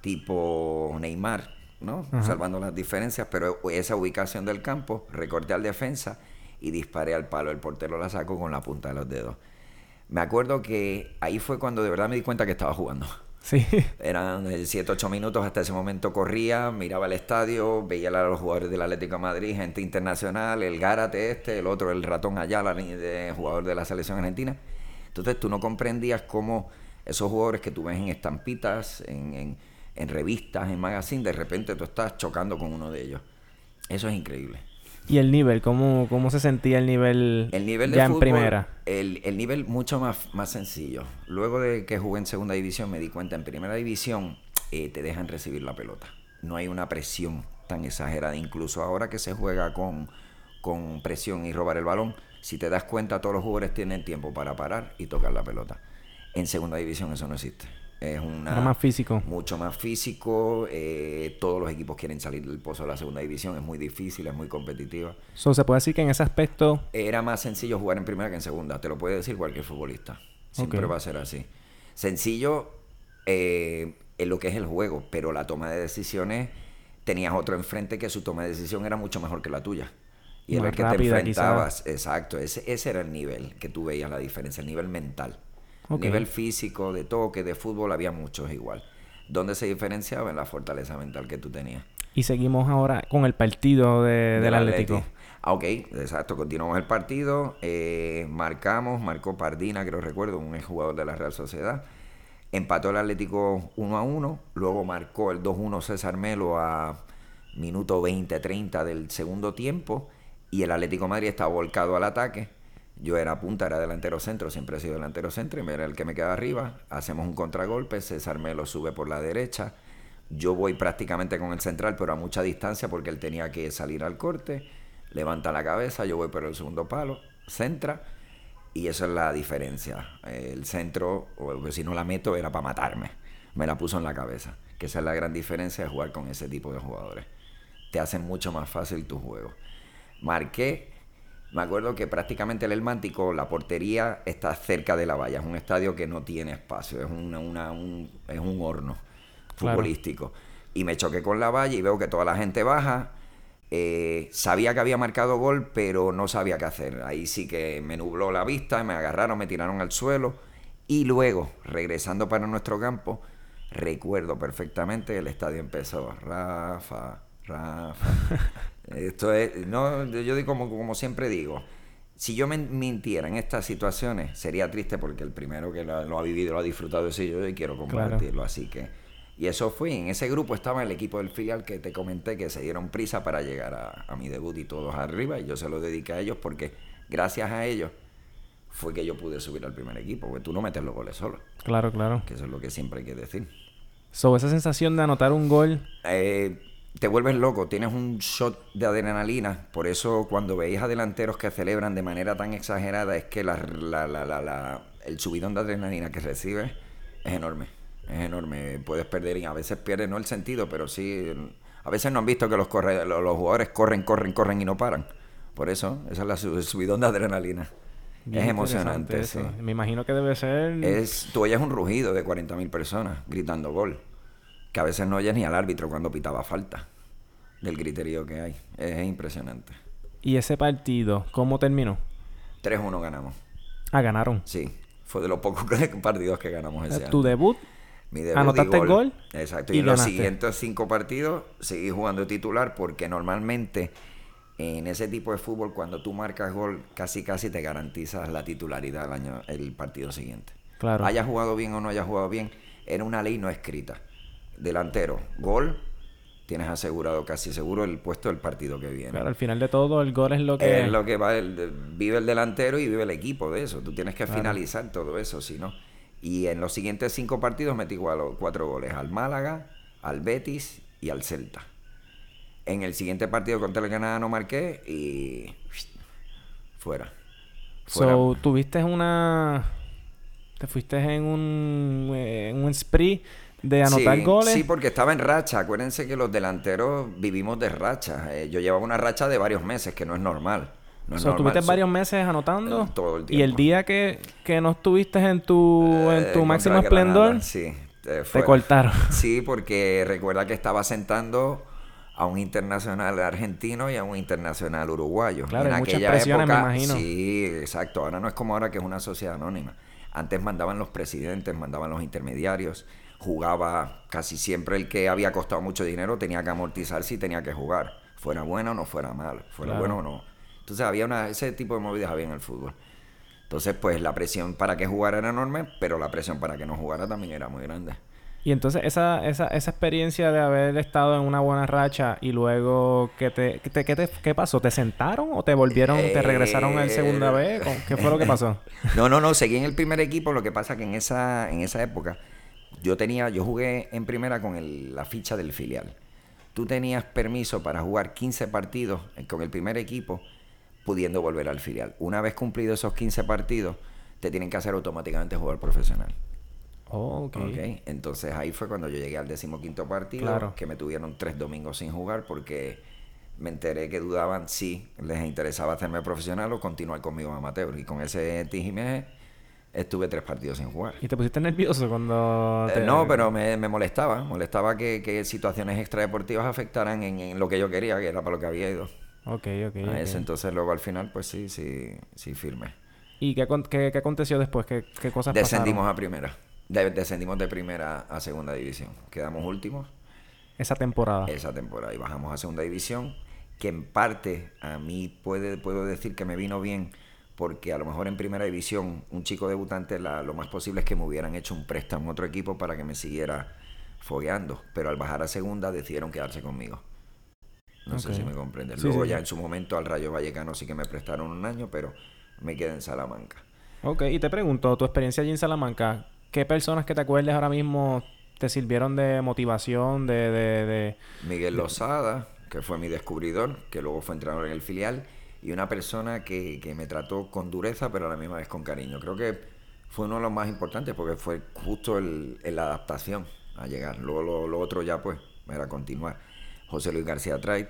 tipo Neymar, ¿no? Salvando las diferencias, pero esa ubicación del campo, recorté al defensa y disparé al palo. El portero la sacó con la punta de los dedos. Me acuerdo que ahí fue cuando de verdad me di cuenta que estaba jugando. Sí. Eran 7, 8 minutos, hasta ese momento corría, miraba el estadio, veía a los jugadores del Atlético Madrid, gente internacional, el Gárate este, el otro, el ratón Ayala, de jugador de la selección argentina. Entonces tú no comprendías cómo esos jugadores que tú ves en estampitas, en, en revistas, en magazines, de repente tú estás chocando con uno de ellos. Eso es increíble. ¿Y el nivel? ¿Cómo, cómo se sentía el nivel, el nivel ya en primera? El, el, nivel mucho más, más sencillo. Luego de que jugué en segunda división me di cuenta, en primera división eh, te dejan recibir la pelota. No hay una presión tan exagerada. Incluso ahora que se juega con, con presión y robar el balón, si te das cuenta todos los jugadores tienen tiempo para parar y tocar la pelota. En segunda división eso no existe. Es una, más físico. Mucho más físico. Eh, todos los equipos quieren salir del pozo de la segunda división. Es muy difícil, es muy competitiva. ¿Se puede decir que en ese aspecto... Era más sencillo jugar en primera que en segunda. Te lo puede decir cualquier futbolista. Siempre va a ser así. Sencillo eh, en lo que es el juego, pero la toma de decisiones... Tenías otro enfrente que su toma de decisión era mucho mejor que la tuya. Y era el que te enfrentabas. Exacto. Ese, ese era el nivel que tú veías la diferencia, el nivel mental. Nivel físico, de toque, de fútbol, había muchos igual. ¿Dónde se diferenciaba? En la fortaleza mental que tú tenías. Y seguimos ahora con el partido de, del, Atlético. Ah, ok, exacto. Continuamos el partido. Eh, marcamos, marcó Pardina, que lo recuerdo, un jugador de la Real Sociedad. Empató el Atlético 1 a 1. Luego marcó el 2-1 César Melo a minuto 20-30 del segundo tiempo. y el Atlético de Madrid estaba volcado al ataque. Yo era punta, era delantero centro, siempre he sido delantero centro, y era el que me queda arriba. Hacemos un contragolpe, César Melo sube por la derecha. Yo voy prácticamente con el central, pero a mucha distancia porque él tenía que salir al corte. Levanta la cabeza, yo voy por el segundo palo, centra. Y esa es la diferencia. El centro, o si no la meto, era para matarme. Me la puso en la cabeza. Que esa es la gran diferencia de jugar con ese tipo de jugadores. Te hacen mucho más fácil tu juego. Marqué me acuerdo que prácticamente el El Mántico, la portería está cerca de la valla. Es un estadio que no tiene espacio, es, una, un, es un horno futbolístico. Y me choqué con la valla y veo que toda la gente baja. Eh, sabía que había marcado gol, pero no sabía qué hacer. Ahí sí que me nubló la vista, me agarraron, me tiraron al suelo. Y luego, regresando para nuestro campo, recuerdo perfectamente el estadio empezó. Rafa, Rafa. Esto es, no, yo digo como, como siempre digo, si yo me mintiera en estas situaciones, sería triste porque el primero que lo, ha vivido, lo ha disfrutado es yo y quiero compartirlo. Así que, y eso fue, en ese grupo estaba el equipo del filial que te comenté que se dieron prisa para llegar a, a mi debut y todos arriba, y yo se lo dediqué a ellos porque gracias a ellos fue que yo pude subir al primer equipo, porque tú no metes los goles solo. Claro, claro. Que eso es lo que siempre hay que decir. Sobre esa sensación de anotar un gol. Eh, te vuelves loco, tienes un shot de adrenalina. Por eso cuando veis a delanteros que celebran de manera tan exagerada, es que la, la, la, el subidón de adrenalina que recibes es enorme. Es enorme. Puedes perder y a veces pierdes no el sentido, pero sí. A veces no han visto que los, corre, los, jugadores corren, corren, corren y no paran. Por eso, esa es la subidón de adrenalina. es emocionante. Sí. Me imagino que debe ser. Es, tú oyes un rugido de 40.000 personas gritando gol que a veces no oyes ni al árbitro cuando pitaba falta del criterio que hay. Es impresionante. ¿Y ese partido, cómo terminó? 3-1 ganamos. Ah, ganaron. Sí, fue de los pocos partidos que ganamos ese año. ¿Tu debut? Mi debut ¿Anotaste el gol? Exacto. Y, los siguientes cinco partidos seguí jugando titular porque normalmente en ese tipo de fútbol cuando tú marcas gol casi casi te garantizas la titularidad el, año, el partido siguiente. Claro. Haya jugado bien o no haya jugado bien, era una ley no escrita delantero, gol, tienes asegurado casi seguro el puesto del partido que viene. Claro, al final de todo el gol es lo que... Es lo que va, vive el delantero y vive el equipo de eso. Tú tienes que finalizar todo eso, si no. Y en los siguientes cinco partidos metí cuatro goles al Málaga, al Betis y al Celta. En el siguiente partido contra el Granada no marqué y fuera. fuera. So, tuviste una... Te fuiste en un, eh, en un spree de anotar goles. Sí, porque estaba en racha. Acuérdense que los delanteros vivimos de racha. Eh, yo llevaba una racha de varios meses, que no es normal. No ¿Tuviste varios meses anotando? Eh, todo el. Y el día que, que no estuviste en tu, en tu máximo esplendor, sí, te, cortaron. Sí, porque recuerda que estaba sentando a un internacional argentino y a un internacional uruguayo. Claro, en aquella presiones, época, me imagino. Sí, exacto. Ahora no es como ahora que es una sociedad anónima. Antes mandaban los presidentes, mandaban los intermediarios jugaba casi siempre el que había costado mucho dinero tenía que amortizarse y tenía que jugar, fuera bueno o no fuera mal, fuera bueno o no. Entonces había una, ese tipo de movidas había en el fútbol. Entonces, pues la presión para que jugara era enorme, pero la presión para que no jugara también era muy grande. Y entonces esa, esa, esa experiencia de haber estado en una buena racha y luego ¿qué te, qué, te, qué pasó? ¿Te sentaron o te volvieron, te regresaron a segunda vez? ¿Qué fue lo que pasó? no, no, no, seguí en el primer equipo, lo que pasa que en esa, en esa época yo tenía, yo jugué en primera con la ficha del filial. Tú tenías permiso para jugar 15 partidos con el primer equipo, pudiendo volver al filial. Una vez cumplidos esos 15 partidos, te tienen que hacer automáticamente jugar profesional. Oh, okay. Entonces ahí fue cuando yo llegué al decimoquinto partido, que me tuvieron tres domingos sin jugar porque me enteré que dudaban si les interesaba hacerme profesional o continuar conmigo amateur. Y con ese tijimeje estuve tres partidos sin jugar. ¿Y te pusiste nervioso cuando...? Eh, no, pero me, molestaba. Molestaba que, situaciones extradeportivas afectaran en, lo que yo quería, que era para lo que había ido. Ok, ok. A ese entonces luego al final, pues sí, sí, sí firme. ¿Y qué, qué, aconteció después? ¿Qué, qué cosas Descendimos a primera. descendimos de primera a segunda división. Quedamos últimos. Esa temporada. Esa temporada. Y bajamos a segunda división, que en parte a mí puede, puedo decir que me vino bien porque a lo mejor en primera división un chico debutante lo más posible es que me hubieran hecho un préstamo a otro equipo para que me siguiera fogueando, pero al bajar a segunda decidieron quedarse conmigo. No sé si me comprendes. Luego ya en su momento al Rayo Vallecano sí que me prestaron un año, pero me quedé en Salamanca. Ok, y te pregunto, tu experiencia allí en Salamanca, ¿qué personas que te acuerdes ahora mismo te sirvieron de motivación, de... de, Miguel Lozada, que fue mi descubridor, que luego fue entrenador en el filial, y una persona que, que me trató con dureza, pero a la misma vez con cariño. Creo que fue uno de los más importantes porque fue justo el, la adaptación a llegar. Luego lo, otro ya pues era continuar. José Luis García Trait,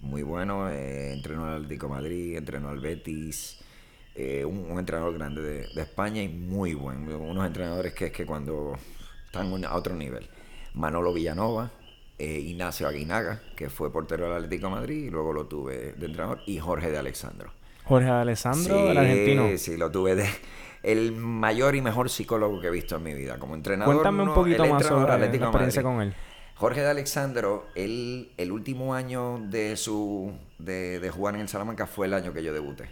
muy bueno, eh, entrenó al Atlético Madrid, entrenó al Betis, eh, un, entrenador grande de, España y muy bueno. Unos entrenadores que es que cuando están a otro nivel. Manolo Villanova, eh, Ignacio Aguinaga, que fue portero del Atlético Madrid y luego lo tuve de entrenador, y Jorge de Alessandro. Jorge de Alessandro, el argentino. Sí, lo tuve de el mayor y mejor psicólogo que he visto en mi vida. Como entrenador. Cuéntame un poquito más sobre la experiencia con él. Jorge de Alexandro, él, el último año de su de, de, jugar en el Salamanca fue el año que yo debuté.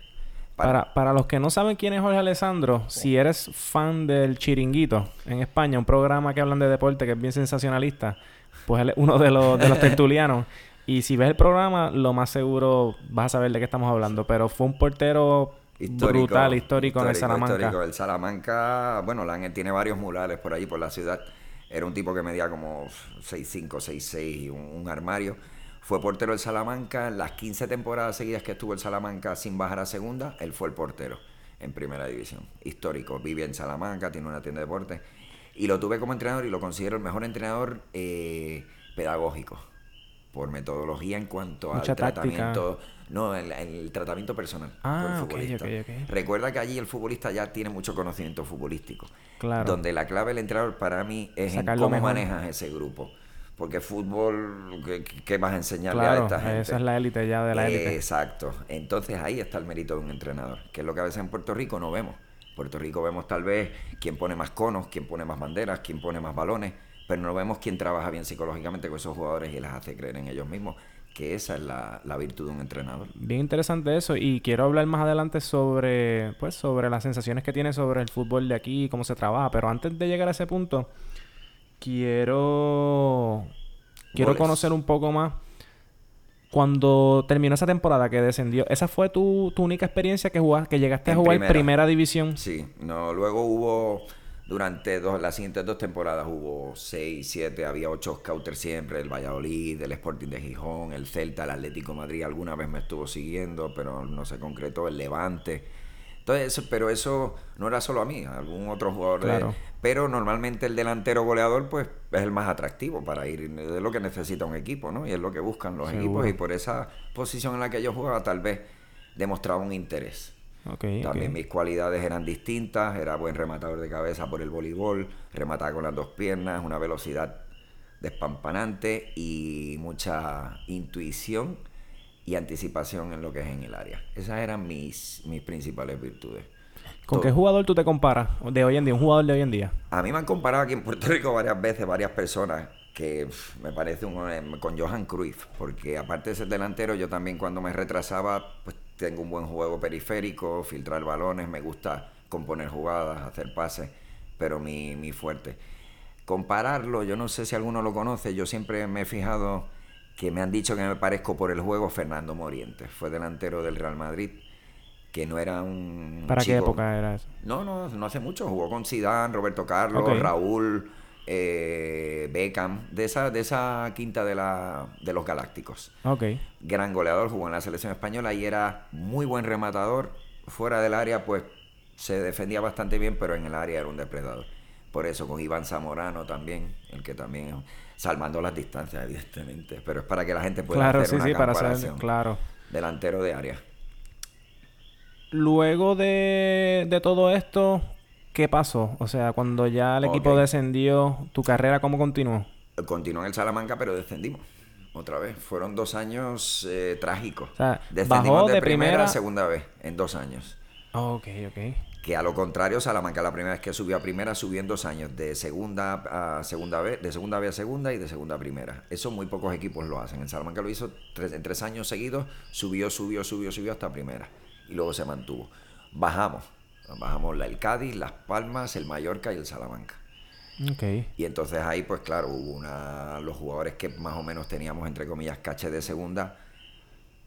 Para, para, los que no saben quién es Jorge Alessandro, si eres fan del Chiringuito en España, un programa que hablan de deporte que es bien sensacionalista, pues él es uno de los, de los tertulianos. Y si ves el programa, lo más seguro vas a saber de qué estamos hablando. Pero fue un portero brutal, histórico, en el Salamanca. Histórico. El Salamanca, bueno, tiene varios murales por ahí, por la ciudad. Era un tipo que medía como 6'5, 6'6, un, un armario. Fue portero del Salamanca. Las 15 temporadas seguidas que estuvo el Salamanca sin bajar a segunda, él fue el portero en primera división. Histórico. Vive en Salamanca, tiene una tienda de deporte. Y lo tuve como entrenador y lo considero el mejor entrenador eh, pedagógico por metodología en cuanto al tratamiento. No, el, tratamiento personal. Ah, Recuerda que allí el futbolista ya tiene mucho conocimiento futbolístico. Claro. Donde la clave del entrenador para mí es en cómo manejas ese grupo. Porque fútbol, ¿qué, vas a enseñarle a esta gente? Esa es la élite ya de la élite. Exacto. Entonces ahí está el mérito de un entrenador, que es lo que a veces en Puerto Rico no vemos. Puerto Rico vemos tal vez quién pone más conos, quién pone más banderas, quién pone más balones pero no vemos quién trabaja bien psicológicamente con esos jugadores y les hace creer en ellos mismos, que esa es la, virtud de un entrenador. Bien interesante eso y quiero hablar más adelante sobre, pues, sobre las sensaciones que tiene sobre el fútbol de aquí y cómo se trabaja, pero antes de llegar a ese punto, quiero, quiero conocer un poco más cuando terminó esa temporada que descendió, ¿esa fue tu, única experiencia que jugaste, que llegaste a jugar en primera división? Sí, no, luego hubo durante dos, las siguientes dos temporadas hubo seis, siete, había ocho scouters siempre, el Valladolid, el Sporting de Gijón, el Celta, el Atlético Madrid, alguna vez me estuvo siguiendo, pero no se concretó, el Levante. Entonces, pero eso no era solo a mí, algún otro jugador. pero normalmente el delantero goleador, pues, es el más atractivo para ir, es lo que necesita un equipo, ¿no? Y es lo que buscan los equipos, y por esa posición en la que yo jugaba, tal vez demostraba un interés. También mis cualidades eran distintas, era buen rematador de cabeza por el voleibol, remataba con las dos piernas, una velocidad despampanante y mucha intuición y anticipación en lo que es en el área. Esas eran mis, mis principales virtudes. ¿Con qué jugador tú te comparas de hoy en día? Un jugador de hoy en día. A mí me han comparado aquí en Puerto Rico varias veces, varias personas, que me parece un, eh, con Johan Cruyff, porque aparte de ser delantero, yo también cuando me retrasaba, pues tengo un buen juego periférico, filtrar balones, me gusta componer jugadas, hacer pases, pero mi, mi fuerte. Compararlo, yo no sé si alguno lo conoce, yo siempre me he fijado que me han dicho que me parezco por el juego Fernando Morientes, fue delantero del Real Madrid, que no era un... ¿Para qué época era eso? No, no, no hace mucho, jugó con Zidane, Roberto Carlos, Raúl, eh, Beckham, de esa, de esa quinta de, la, de los Galácticos. Ok. Gran goleador, jugó en la selección española y era muy buen rematador. Fuera del área, pues se defendía bastante bien, pero en el área era un depredador. Por eso, con Iván Zamorano también, el que también, salvando las distancias, evidentemente. Pero es para que la gente pueda hacer una sí, comparación. Para claro. Delantero de área. Luego de, de todo esto, ¿qué pasó? O sea, cuando ya el equipo descendió, ¿tu carrera cómo continuó? Continuó en el Salamanca, pero descendimos. Otra vez. Fueron dos años eh, trágicos. O sea, Descendimos bajó de, primera, a segunda vez en dos años. ok, ok. Que a lo contrario, Salamanca la primera vez que subió a primera subió en dos años, de segunda a segunda vez, de segunda vez a segunda y de segunda a primera. Eso muy pocos equipos lo hacen. En Salamanca lo hizo tres, en tres años seguidos, subió, subió, subió, subió hasta primera. Y luego se mantuvo. Bajamos Bajamos la, el Cádiz, Las Palmas, el Mallorca y el Salamanca. Ok. Y entonces ahí, pues claro, hubo una, los jugadores que más o menos teníamos, entre comillas, caché de segunda,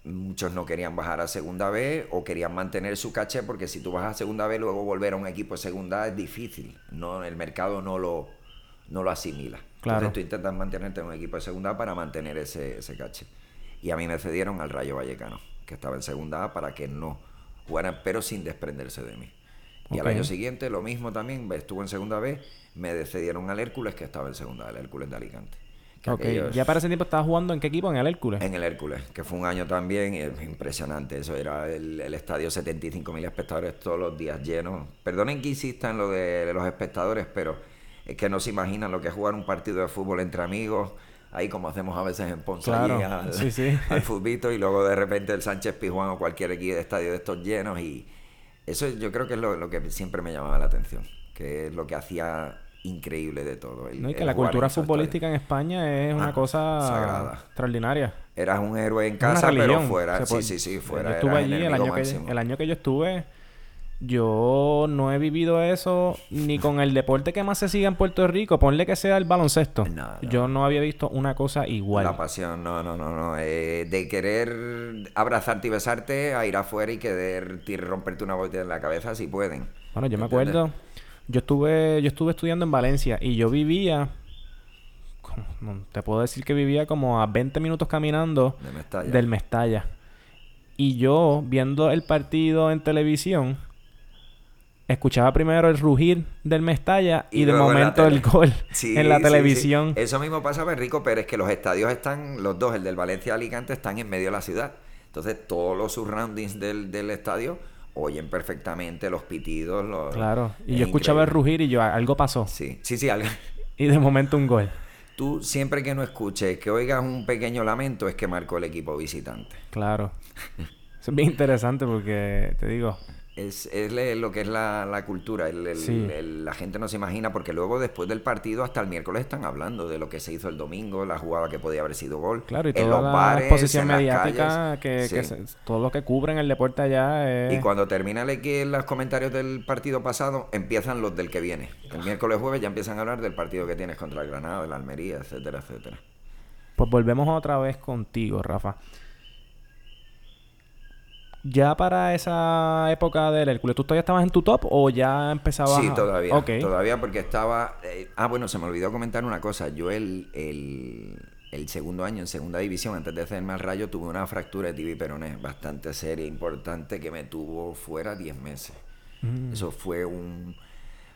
muchos no querían bajar a segunda B o querían mantener su caché porque si tú vas a segunda B luego volver a un equipo de segunda es difícil, no el mercado no lo no lo asimila. Claro. Entonces tú intentas mantenerte en un equipo de segunda para mantener ese, ese caché. Y a mí me cedieron al Rayo Vallecano, que estaba en segunda A para que no jugaran, pero sin desprenderse de mí. Y al año siguiente lo mismo también, estuvo en segunda B, me cedieron al Hércules que estaba en segunda, el Hércules de Alicante. Ok. aquello- Ya para ese tiempo estabas jugando en qué equipo? En el Hércules. en el Hércules, que fue un año también eh, impresionante. Eso era el, el estadio 75.000 espectadores todos los días llenos. Perdonen que insista en lo de los espectadores, pero es que no se imaginan lo que es jugar un partido de fútbol entre amigos. Ahí como hacemos a veces en Ponce Claro, allí, al, sí, sí. al futbito y luego de repente el Sánchez Pizjuán o cualquier equipo de estadio de estos llenos y eso yo creo que es lo, lo que siempre me llamaba la atención, que es lo que hacía increíble de todo. el- No, y que la cultura futbolística en España es una Ah, cosa sagrada. extraordinaria. Eras un héroe en casa, pero fuera. Sí, sí, sí, fuera. Yo estuve allí el año, que, el año que yo estuve. Yo no he vivido eso ni con el deporte que más se sigue en Puerto Rico. Ponle que sea el baloncesto. No, no. Yo no había visto una cosa igual. La pasión, no, no, no, no. eh, de querer abrazarte y besarte a ir afuera y querer romperte una botella en la cabeza si pueden. Bueno, yo me acuerdo, yo estuve, yo estuve estudiando en Valencia y yo vivía, te puedo decir que vivía como a 20 minutos caminando De Mestalla. del Mestalla. Y yo, viendo el partido en televisión, escuchaba primero el rugir del Mestalla y, Y de momento el gol Sí, en la sí, televisión. sí. Eso mismo pasaba en Rico Pérez, que los estadios están, los dos, el del Valencia y Alicante, están en medio de la ciudad. Entonces todos los surroundings del, del estadio oyen perfectamente los pitidos. Los, Claro. Y es yo escuchaba el rugir y yo, algo pasó. Sí, sí, sí. algo- Y de momento un gol. Tú siempre que no escuches, que oigas un pequeño lamento, es que marcó el equipo visitante. Claro. Eso es bien interesante porque, te digo, Es, es lo que es la, la cultura. el- el- Sí. el- la gente no se imagina, porque luego después del partido, hasta el miércoles, están hablando de lo que se hizo el domingo, la jugada que podía haber sido gol. Claro, y en toda los la bares, exposición en mediática que, que Sí. se- todo lo que cubren el deporte allá es... Y cuando termina el, los comentarios del partido pasado, empiezan los del que viene. El miércoles jueves ya empiezan a hablar del partido que tienes contra el Granada, el Almería, etcétera, etcétera. Pues volvemos otra vez contigo, Rafa. Ya para esa época del Hércules, ¿tú todavía estabas en tu top o ya empezabas? Sí, a- todavía. Ok. Todavía porque estaba... eh, ah, bueno, se me olvidó comentar una cosa. Yo el, el, el segundo año en segunda división, antes de hacerme al rayo, tuve una fractura de tibia y peroné bastante seria, importante, que me tuvo fuera 10 meses. Mm. Eso fue un...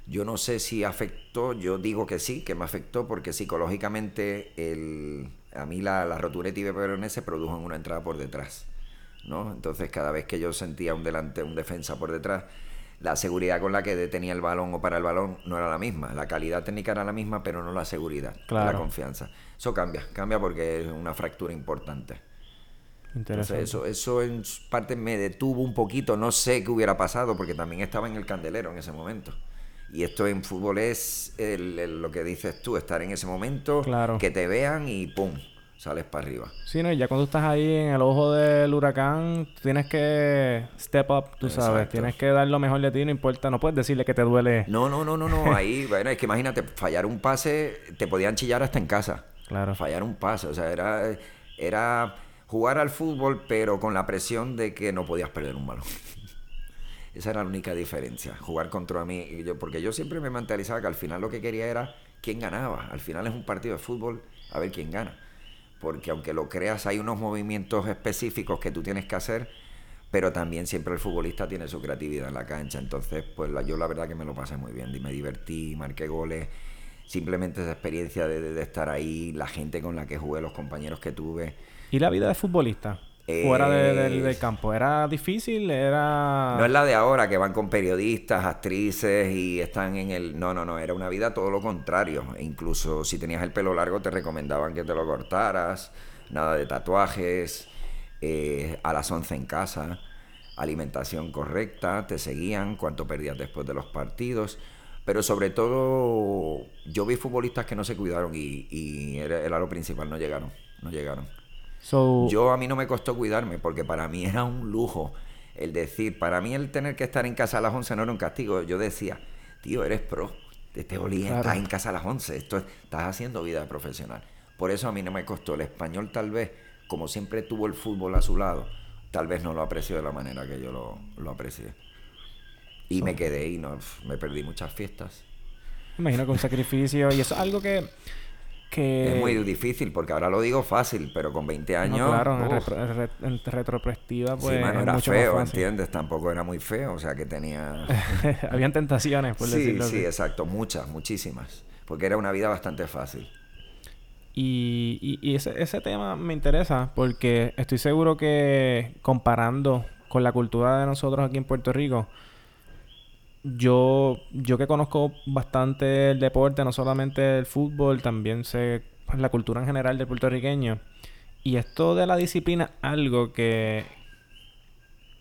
Yo no sé si afectó, yo digo que sí, que me afectó porque psicológicamente el, a mí la, la rotura de tibia peroné se produjo en una entrada por detrás. ¿No? Entonces cada vez que yo sentía un delante, un defensa por detrás, la seguridad con la que detenía el balón o para el balón no era la misma. La calidad técnica era la misma, pero no la seguridad, Claro. la confianza. Eso cambia, cambia porque es una fractura importante. Interesante. Entonces, eso, eso en parte me detuvo un poquito. No sé qué hubiera pasado porque también estaba en el candelero en ese momento. Y esto en fútbol es el- el- lo que dices tú, estar en ese momento, Claro. que te vean y ¡pum! Sales para arriba. Sí, no, y ya cuando estás ahí en el ojo del huracán, tienes que step up, tú sabes. Exacto. Tienes que dar lo mejor de ti, no importa. No puedes decirle que te duele. No, no, no, no, no. Ahí, bueno, es que imagínate, fallar un pase, te podían chillar hasta en casa. Claro. Fallar un pase, o sea, era, era jugar al fútbol, pero con la presión de que no podías perder un balón. Esa era la única diferencia, jugar contra mí. yo- porque yo siempre me mentalizaba que al final lo que quería era quién ganaba. Al final es un partido de fútbol, a ver quién gana. Porque aunque lo creas, hay unos movimientos específicos que tú tienes que hacer, pero también siempre el futbolista tiene su creatividad en la cancha. Entonces, pues yo la verdad que me lo pasé muy bien. y Me divertí, marqué goles. Simplemente esa experiencia de, de- de estar ahí, la gente con la que jugué, los compañeros que tuve. ¿Y la vida de futbolista? Fuera de- del, Eh, del campo. ¿Era difícil? ¿Era...? No es la de ahora que van con periodistas, actrices y están en el... No, no, no, era una vida todo lo contrario. E incluso si tenías el pelo largo te recomendaban que te lo cortaras, nada de tatuajes, eh, a las 11 en casa, alimentación correcta, te seguían, cuánto perdías después de los partidos. Pero sobre todo yo vi futbolistas que no se cuidaron y, y era, era lo principal, no llegaron, no llegaron. So, Yo a mí no me costó cuidarme porque para mí era un lujo el decir, para mí el tener que estar en casa a las 11 no era un castigo. Yo decía, tío, eres pro. este olía, estás en casa a las 11, esto estás haciendo vida profesional. Por eso a mí no me costó. El español tal vez, como siempre tuvo el fútbol a su lado, tal vez no lo apreció de la manera que yo lo, lo aprecié. Y me quedé y no, me perdí muchas fiestas. Me imagino que un sacrificio y eso es algo que es muy difícil porque ahora lo digo fácil, pero con 20 años. claro, en, retrospectiva, pues. Sí, no era feo, ¿entiendes? Tampoco era muy feo, o sea que tenía. Habían tentaciones, por sí, decirlo Sí, exacto, muchas, muchísimas. Porque era una vida bastante fácil. Y, y, ese, ese tema me interesa porque estoy seguro que comparando con la cultura de nosotros aquí en Puerto Rico, yo, yo que conozco bastante el deporte, no solamente el fútbol, también sé pues, la cultura en general del puertorriqueño. Y esto de la disciplina, algo que,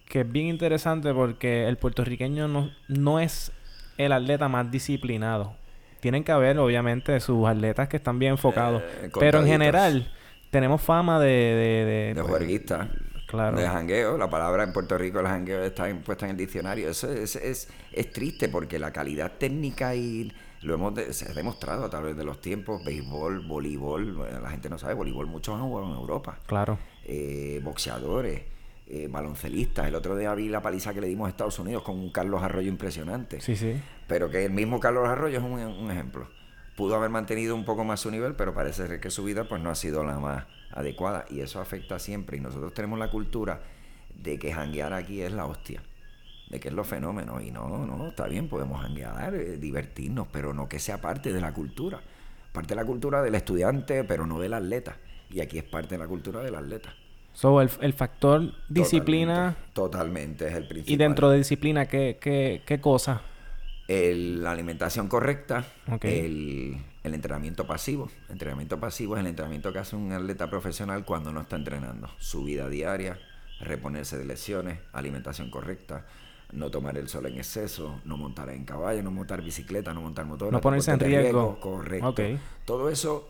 que es bien interesante porque el puertorriqueño no, no es el atleta más disciplinado. Tienen que haber, obviamente, sus atletas que están bien enfocados. Eh, pero en general, tenemos fama de... De, de, de juerguista. De jangueo. La palabra en Puerto Rico, el jangueo, está impuesta en el diccionario. Eso es, es, es, triste porque la calidad técnica y lo hemos se ha demostrado a través de los tiempos. Béisbol, voleibol. la gente no sabe, voleibol muchos han jugado en Europa. Claro. Eh, boxeadores. Eh, baloncelistas. El otro día vi la paliza que le dimos a Estados Unidos con un Carlos Arroyo impresionante. Sí, sí. Pero que el mismo Carlos Arroyo es un, un ejemplo. Pudo haber mantenido un poco más su nivel, pero parece ser que su vida pues no ha sido la más adecuada y eso afecta siempre. Y nosotros tenemos la cultura de que janguear aquí es la hostia, de que es lo fenómeno. Y no, no, está bien, podemos janguear, eh, divertirnos, pero no que sea parte de la cultura. Parte de la cultura del estudiante, pero no del atleta. Y aquí es parte de la cultura del atleta. So, el, el factor disciplina. Totalmente, es el principal. Y dentro de disciplina, ¿qué, qué, qué cosa? La alimentación correcta, el, entrenamiento pasivo. El entrenamiento pasivo es el entrenamiento que hace un atleta profesional cuando no está entrenando. Su vida diaria, reponerse de lesiones, alimentación correcta, no tomar el sol en exceso, no montar en caballo, no montar bicicleta, no montar motor. No ponerse en riesgo. Correcto. Todo eso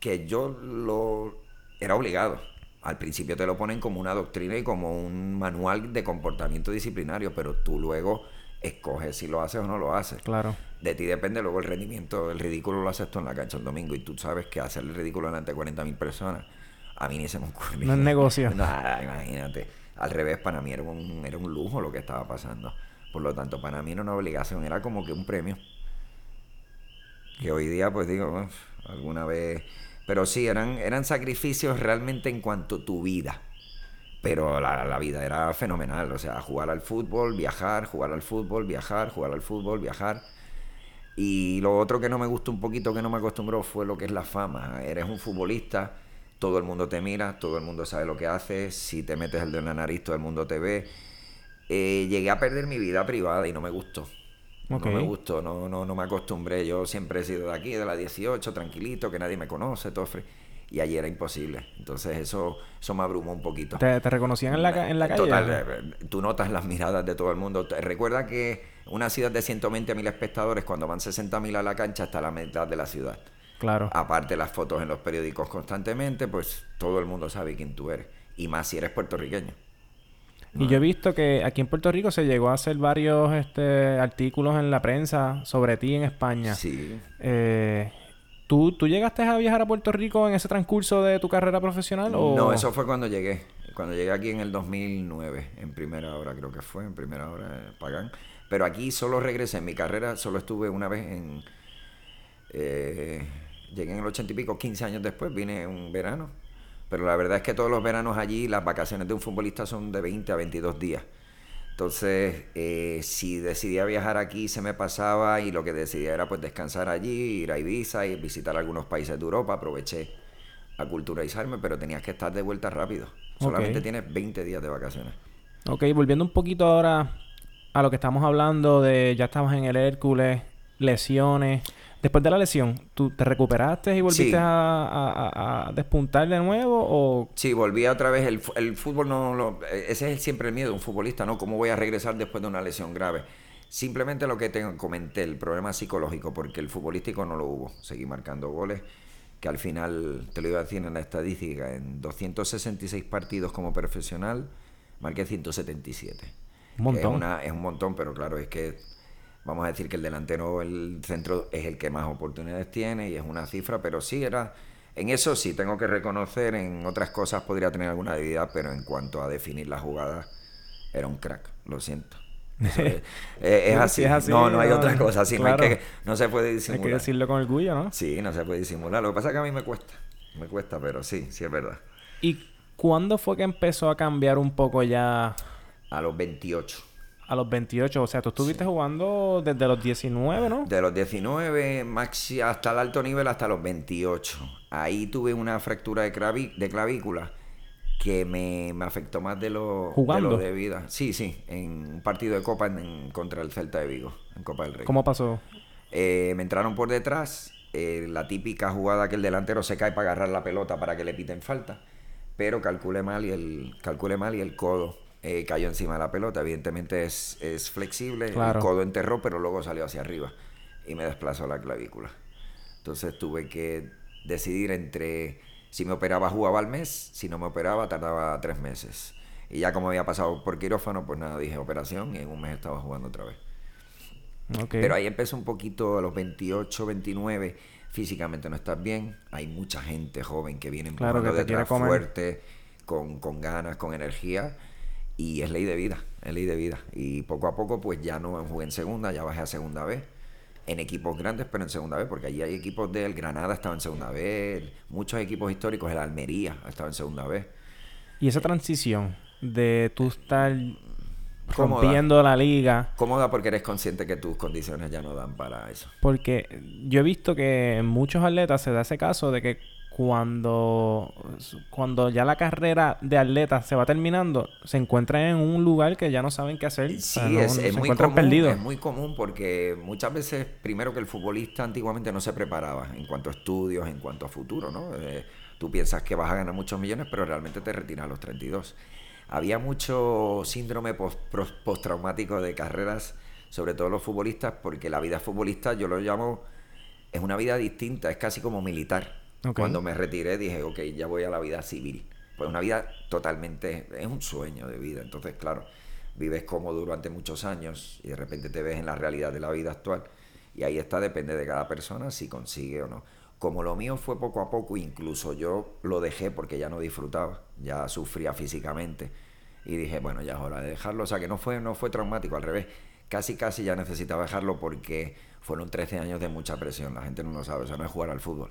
que yo lo era obligado. Al principio te lo ponen como una doctrina y como un manual de comportamiento disciplinario, pero tú luego escoges si lo haces o no lo haces. Claro. De ti depende luego el rendimiento. El ridículo lo haces tú en la cancha el domingo y tú sabes que hacer el ridículo delante de 40.000 personas, a mí ni se me ocurre. No es negocio. Nada, imagínate. Al revés, para mí era un, era un lujo lo que estaba pasando. Por lo tanto, para mí era una obligación, era como que un premio. Que hoy día, pues digo, alguna vez... Pero sí, eran, eran sacrificios realmente en cuanto a tu vida. Pero la, vida era fenomenal, o sea, jugar al fútbol, viajar, jugar al fútbol, viajar, jugar al fútbol, viajar. Y lo otro que no me gustó un poquito, que no me acostumbró, fue lo que es la fama. Eres un futbolista, todo el mundo te mira, todo el mundo sabe lo que haces, si te metes el dedo en la nariz, todo el mundo te ve. Eh, llegué a perder mi vida privada y no me gustó. No me gustó, no, no, no me acostumbré. Yo siempre he sido de aquí, de la 18, tranquilito, que nadie me conoce, todo frío y allí era imposible. Entonces eso, eso me abrumó un poquito. ¿Te, reconocían en la, en la calle? Total, eh, tú notas las miradas de todo el mundo. Recuerda que una ciudad de 120 mil espectadores, cuando van 60 mil a la cancha, está la mitad de la ciudad. Claro. Aparte las fotos en los periódicos constantemente, pues todo el mundo sabe quién tú eres. Y más si eres puertorriqueño. Y yo he visto que aquí en Puerto Rico se llegó a hacer varios este, artículos en la prensa sobre ti en España. Sí. Eh, ¿Tú, ¿Tú llegaste a viajar a Puerto Rico en ese transcurso de tu carrera profesional? O... No, eso fue cuando llegué. Cuando llegué aquí en el 2009, en primera hora creo que fue, en primera hora en Pagán. Pero aquí solo regresé, en mi carrera solo estuve una vez en... Eh, llegué en el ochenta y pico, 15 años después, vine un verano. Pero la verdad es que todos los veranos allí, las vacaciones de un futbolista son de 20 a 22 días. Entonces, eh, si decidía viajar aquí, se me pasaba y lo que decidía era pues descansar allí, ir a Ibiza y visitar algunos países de Europa. Aproveché a culturalizarme, pero tenías que estar de vuelta rápido. Solamente tienes 20 días de vacaciones. Ok, volviendo un poquito ahora a lo que estamos hablando de ya estamos en el Hércules, lesiones. Después de la lesión, ¿tú te recuperaste y volviste a, despuntar de nuevo? O... Sí, volví otra vez. El, el fútbol no lo, Ese es siempre el miedo de un futbolista, ¿no? ¿Cómo voy a regresar después de una lesión grave? Simplemente lo que te comenté, el problema psicológico, porque el futbolístico no lo hubo. Seguí marcando goles, que al final, te lo iba a decir en la estadística, en 266 partidos como profesional, marqué 177. Un montón. Es, una, es un montón, pero claro, es que vamos a decir que el delantero, el centro es el que más oportunidades tiene y es una cifra, pero sí era, en eso sí tengo que reconocer, en otras cosas podría tener alguna debilidad, pero en cuanto a definir la jugada, era un crack, lo siento. es, así. No, no hay otra cosa. Así no, hay que, no se puede disimular. Hay que decirlo con orgullo, ¿no? Sí, no se puede disimular. Lo que pasa es que a mí me cuesta. Me cuesta, pero sí, sí es verdad. ¿Y cuándo fue que empezó a cambiar un poco ya? A los 28. A los 28, o sea, tú estuviste jugando desde los 19, ¿no? De los 19, maxi, hasta el alto nivel, hasta los 28. Ahí tuve una fractura de, de clavícula que me, afectó más de lo, ¿Jugando? de, vida. Sí, sí, en un partido de Copa en, contra el Celta de Vigo, en Copa del Rey. ¿Cómo pasó? Eh, me entraron por detrás, eh, la típica jugada que el delantero se cae para agarrar la pelota para que le piten falta, pero calculé mal y el, calculé mal y el codo eh, cayó encima de la pelota. Evidentemente es, es flexible, el codo enterró, pero luego salió hacia arriba y me desplazó la clavícula. Entonces tuve que decidir entre si me operaba jugaba al mes, si no me operaba tardaba tres meses. Y ya como había pasado por quirófano, pues nada, dije operación y en un mes estaba jugando otra vez. Pero ahí empezó un poquito a los 28, 29, físicamente no estás bien, hay mucha gente joven que viene claro, que detrás fuerte, con, con ganas, con energía, y es ley de vida, es ley de vida. Y poco a poco pues ya no jugué en segunda, ya bajé a segunda vez en equipos grandes, pero en segunda vez, porque allí hay equipos del Granada estaba en segunda vez, muchos equipos históricos, el Almería estaba en segunda vez. Y esa transición de tú estar rompiendo la liga. Cómoda porque eres consciente que tus condiciones ya no dan para eso. Porque yo he visto que en muchos atletas se da ese caso de que cuando, cuando ya la carrera de atleta se va terminando, se encuentran en un lugar que ya no saben qué hacer. Sí, es, muy común, es muy común porque muchas veces, primero que el futbolista antiguamente no se preparaba en cuanto a estudios, en cuanto a futuro, ¿no? Eh, tú piensas que vas a ganar muchos millones, pero realmente te retiras a los 32. Había mucho síndrome postraumático de carreras, sobre todo los futbolistas, porque la vida futbolista yo lo llamo, es una vida distinta, es casi como militar cuando me retiré dije, ok, ya voy a la vida civil. Pues una vida totalmente, es un sueño de vida. Entonces, claro, vives cómodo durante muchos años y de repente te ves en la realidad de la vida actual. Y ahí está, depende de cada persona si consigue o no. Como lo mío fue poco a poco, incluso yo lo dejé porque ya no disfrutaba, ya sufría físicamente. Y dije, bueno, ya es hora de dejarlo. O sea que no fue, no fue traumático, al revés. Casi, casi ya necesitaba dejarlo porque fueron 13 años de mucha presión. La gente no lo sabe, o sea, no es jugar al fútbol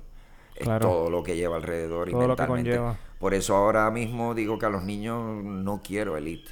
es todo lo que lleva alrededor y mentalmente. Por eso ahora mismo digo que a los niños no quiero elite.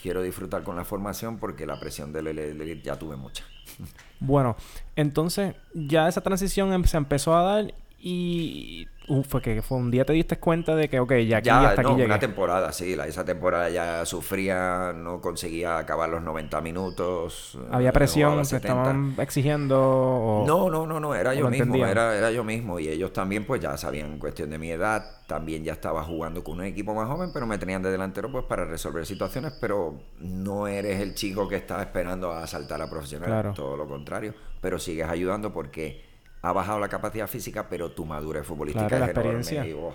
Quiero disfrutar con la formación porque la presión del elite ya tuve mucha. Bueno, entonces ya esa transición em, se empezó a dar y fue que fue un día te diste cuenta de que, ok, ya aquí ya, hasta no, una temporada, sí. La, esa temporada ya sufría, no conseguía acabar los 90 minutos. ¿Había presión? ¿Se estaban exigiendo? no, no, no, no. Era yo mismo. Era, era yo mismo. Y ellos también, pues ya sabían cuestión de mi edad. También ya estaba jugando con un equipo más joven, pero me tenían de delantero pues para resolver situaciones. Pero no eres el chico que está esperando a saltar a profesional. Todo lo contrario. Pero sigues ayudando porque ha bajado la capacidad física, pero tu madurez futbolística es enorme. Oh,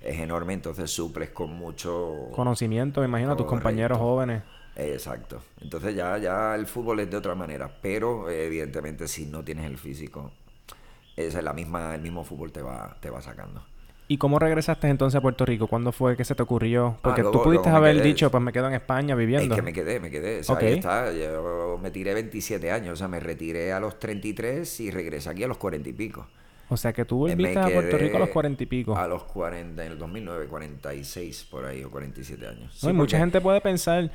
es enorme, entonces suples con mucho conocimiento, me imagino, a tus compañeros jóvenes. Exacto. Entonces ya, ya el fútbol es de otra manera, pero evidentemente si no tienes el físico, es la misma, el mismo fútbol te va, te va sacando. ¿Y cómo regresaste entonces a Puerto Rico? ¿Cuándo fue que se te ocurrió? Porque ah, tú pudiste haber dicho, pues me quedo en España viviendo. Es que me quedé, me quedé. Ahí está. Yo me tiré 27 años. O sea, me retiré a los 33 y regresé aquí a los 40 y pico. O sea, que tú volviste a Puerto Rico a los 40 y pico. A los 40, en el 2009, 46 por ahí, o 47 años. Sí, mucha gente puede pensar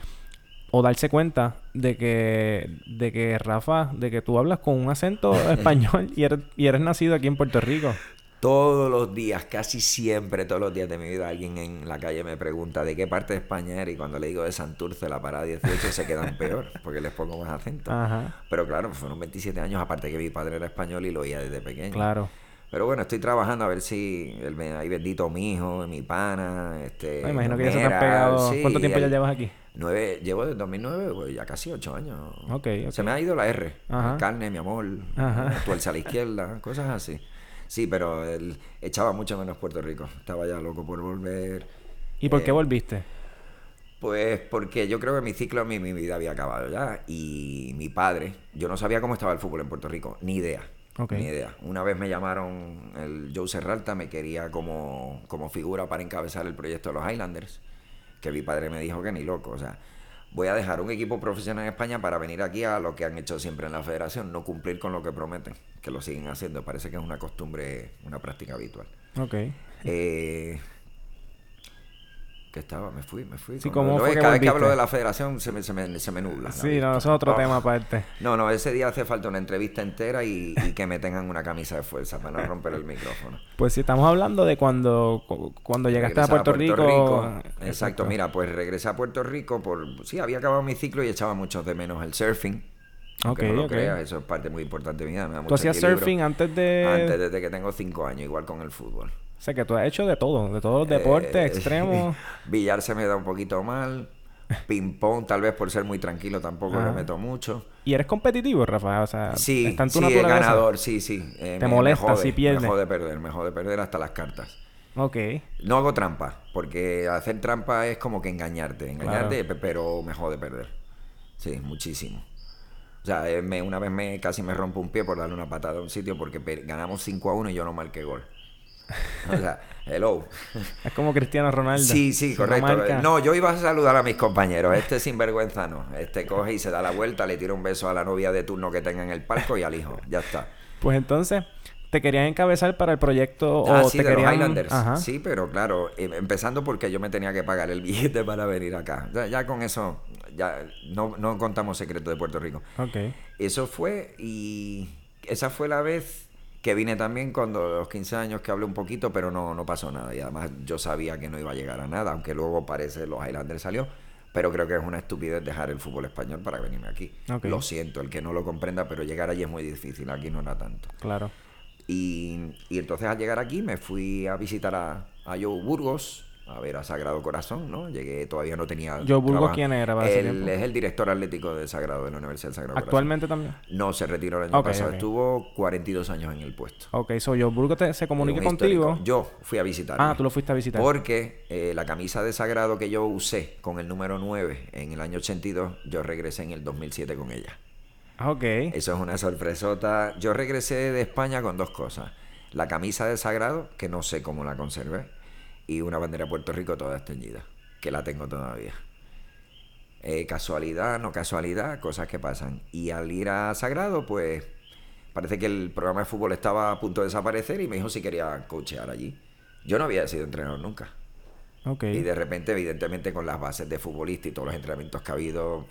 o darse cuenta de que, de que Rafa, de que tú hablas con un acento español y eres, y eres nacido aquí en Puerto Rico. Todos los días, casi siempre, todos los días de mi vida, alguien en la calle me pregunta de qué parte de España eres y cuando le digo de Santurce, la parada 18, se quedan peor porque les pongo más acento. Pero claro, fueron 27 años, aparte que mi padre era español y lo oía desde pequeño. Claro. Pero bueno, estoy trabajando a ver si el, ahí bendito mi hijo, mi pana, este... Me imagino que ya se te han pegado... ¿Cuánto tiempo ya llevas aquí? Nueve, llevo desde 2009, pues ya casi ocho años. Se me ha ido la R. Carne, mi amor, tuerza a la izquierda, cosas así. Sí, pero él echaba mucho menos Puerto Rico. Estaba ya loco por volver. ¿Y por qué eh, volviste? Pues porque yo creo que mi ciclo, mi, mi vida había acabado ya. Y mi padre, yo no sabía cómo estaba el fútbol en Puerto Rico, ni idea. Ni idea. Una vez me llamaron, el Joe Serralta me quería como, como figura para encabezar el proyecto de los Highlanders, que mi padre me dijo que ni loco, o sea, voy a dejar un equipo profesional en España para venir aquí a lo que han hecho siempre en la federación, no cumplir con lo que prometen, que lo siguen haciendo, parece que es una costumbre, una práctica habitual. Ok. Eh, que estaba, me fui, me fui. Sí, Cuando- ¿cómo no, fue es que cada vez que hablo de la federación se me, se me, se me nubla. la Sí, no, eso es otro Oh. tema aparte. No, no, ese día hace falta una entrevista entera y, y que me tengan una camisa de fuerza para no romper el micrófono. Pues si estamos hablando de cuando, cu- cuando llegaste a Regresar Puerto, Rico. Exacto, mira, pues regresé a Puerto Rico por... Sí, había acabado mi ciclo y echaba mucho de menos el surfing. Aunque Ok, no lo creas, eso es parte muy importante de mi vida. me da ¿Tú mucho hacías equilibrio. surfing antes de...? Antes, desde que tengo cinco años, igual con el fútbol. O sea, que tú has hecho de todo. De todos los deportes Eh, extremos. Billar se me da un poquito mal. Ping pong, tal vez por ser muy tranquilo, tampoco Ajá. le meto mucho. ¿Y eres competitivo, Rafa? O sea, Sí, está en tu sí, es ganador, sí, sí. Eh, ¿Te me- me molesta jode, si pierdes? Me jode perder, me jode perder hasta las cartas. Ok. No hago trampa, porque hacer trampa es como que engañarte, engañarte, pe- pero me jode perder. Sí, muchísimo. O sea, eh, me- una vez me casi me rompo un pie por darle una patada a un sitio porque ganamos 5 a 1 y yo no marqué gol. O sea, hello. Es como Cristiano Ronaldo. Sí, sí, correcto. marca- No, yo iba a saludar a mis compañeros. Este sinvergüenza no. Este coge y se da la vuelta, le tira un beso a la novia de turno que tenga en el palco y al hijo. Ya está. Pues entonces, ¿te querían encabezar para el proyecto Ah, o sí, te de querían... los Highlanders. Ajá. Sí, pero claro, em- empezando porque yo me tenía que pagar el billete para venir acá. Ya, ya con eso, ya no, no contamos secretos de Puerto Rico. Ok. Eso fue y esa fue la vez que vine también cuando los 15 años que hablé un poquito, pero no, no pasó nada. Y además yo sabía que no iba a llegar a nada, aunque luego parece los Highlanders salió. Pero creo que es una estupidez dejar el fútbol español para venirme aquí. Lo siento, el que no lo comprenda, pero llegar allí es muy difícil. Aquí no era tanto. Claro. Y, y entonces al llegar aquí me fui a visitar a, a Joe Burgos, a ver a Sagrado Corazón, ¿no? Llegué, todavía no tenía... Joe Burgos. ¿quién era para Él es el director atlético de Sagrado, de la Universidad del Sagrado ¿Actualmente también? No, se retiró el año pasado. Estuvo 42 años en el puesto. Ok, so yo Burgo te- se comunica Un contigo. histórico. Yo fui a visitar. Ah, tú lo fuiste a visitar. Porque eh, la camisa de Sagrado que yo usé con el número 9 en el año 82, yo regresé en el 2007 con ella. Ah, ok. Eso es una sorpresota. Yo regresé de España con dos cosas. La camisa de Sagrado, que no sé cómo la conservé, y una bandera de Puerto Rico toda esteñida, que la tengo todavía. Eh, casualidad, no casualidad, cosas que pasan. Y al ir a Sagrado, pues parece que el programa de fútbol estaba a punto de desaparecer y me dijo si quería coachear allí. Yo no había sido entrenador nunca. Y de repente, evidentemente, con las bases de futbolista y todos los entrenamientos que ha habido,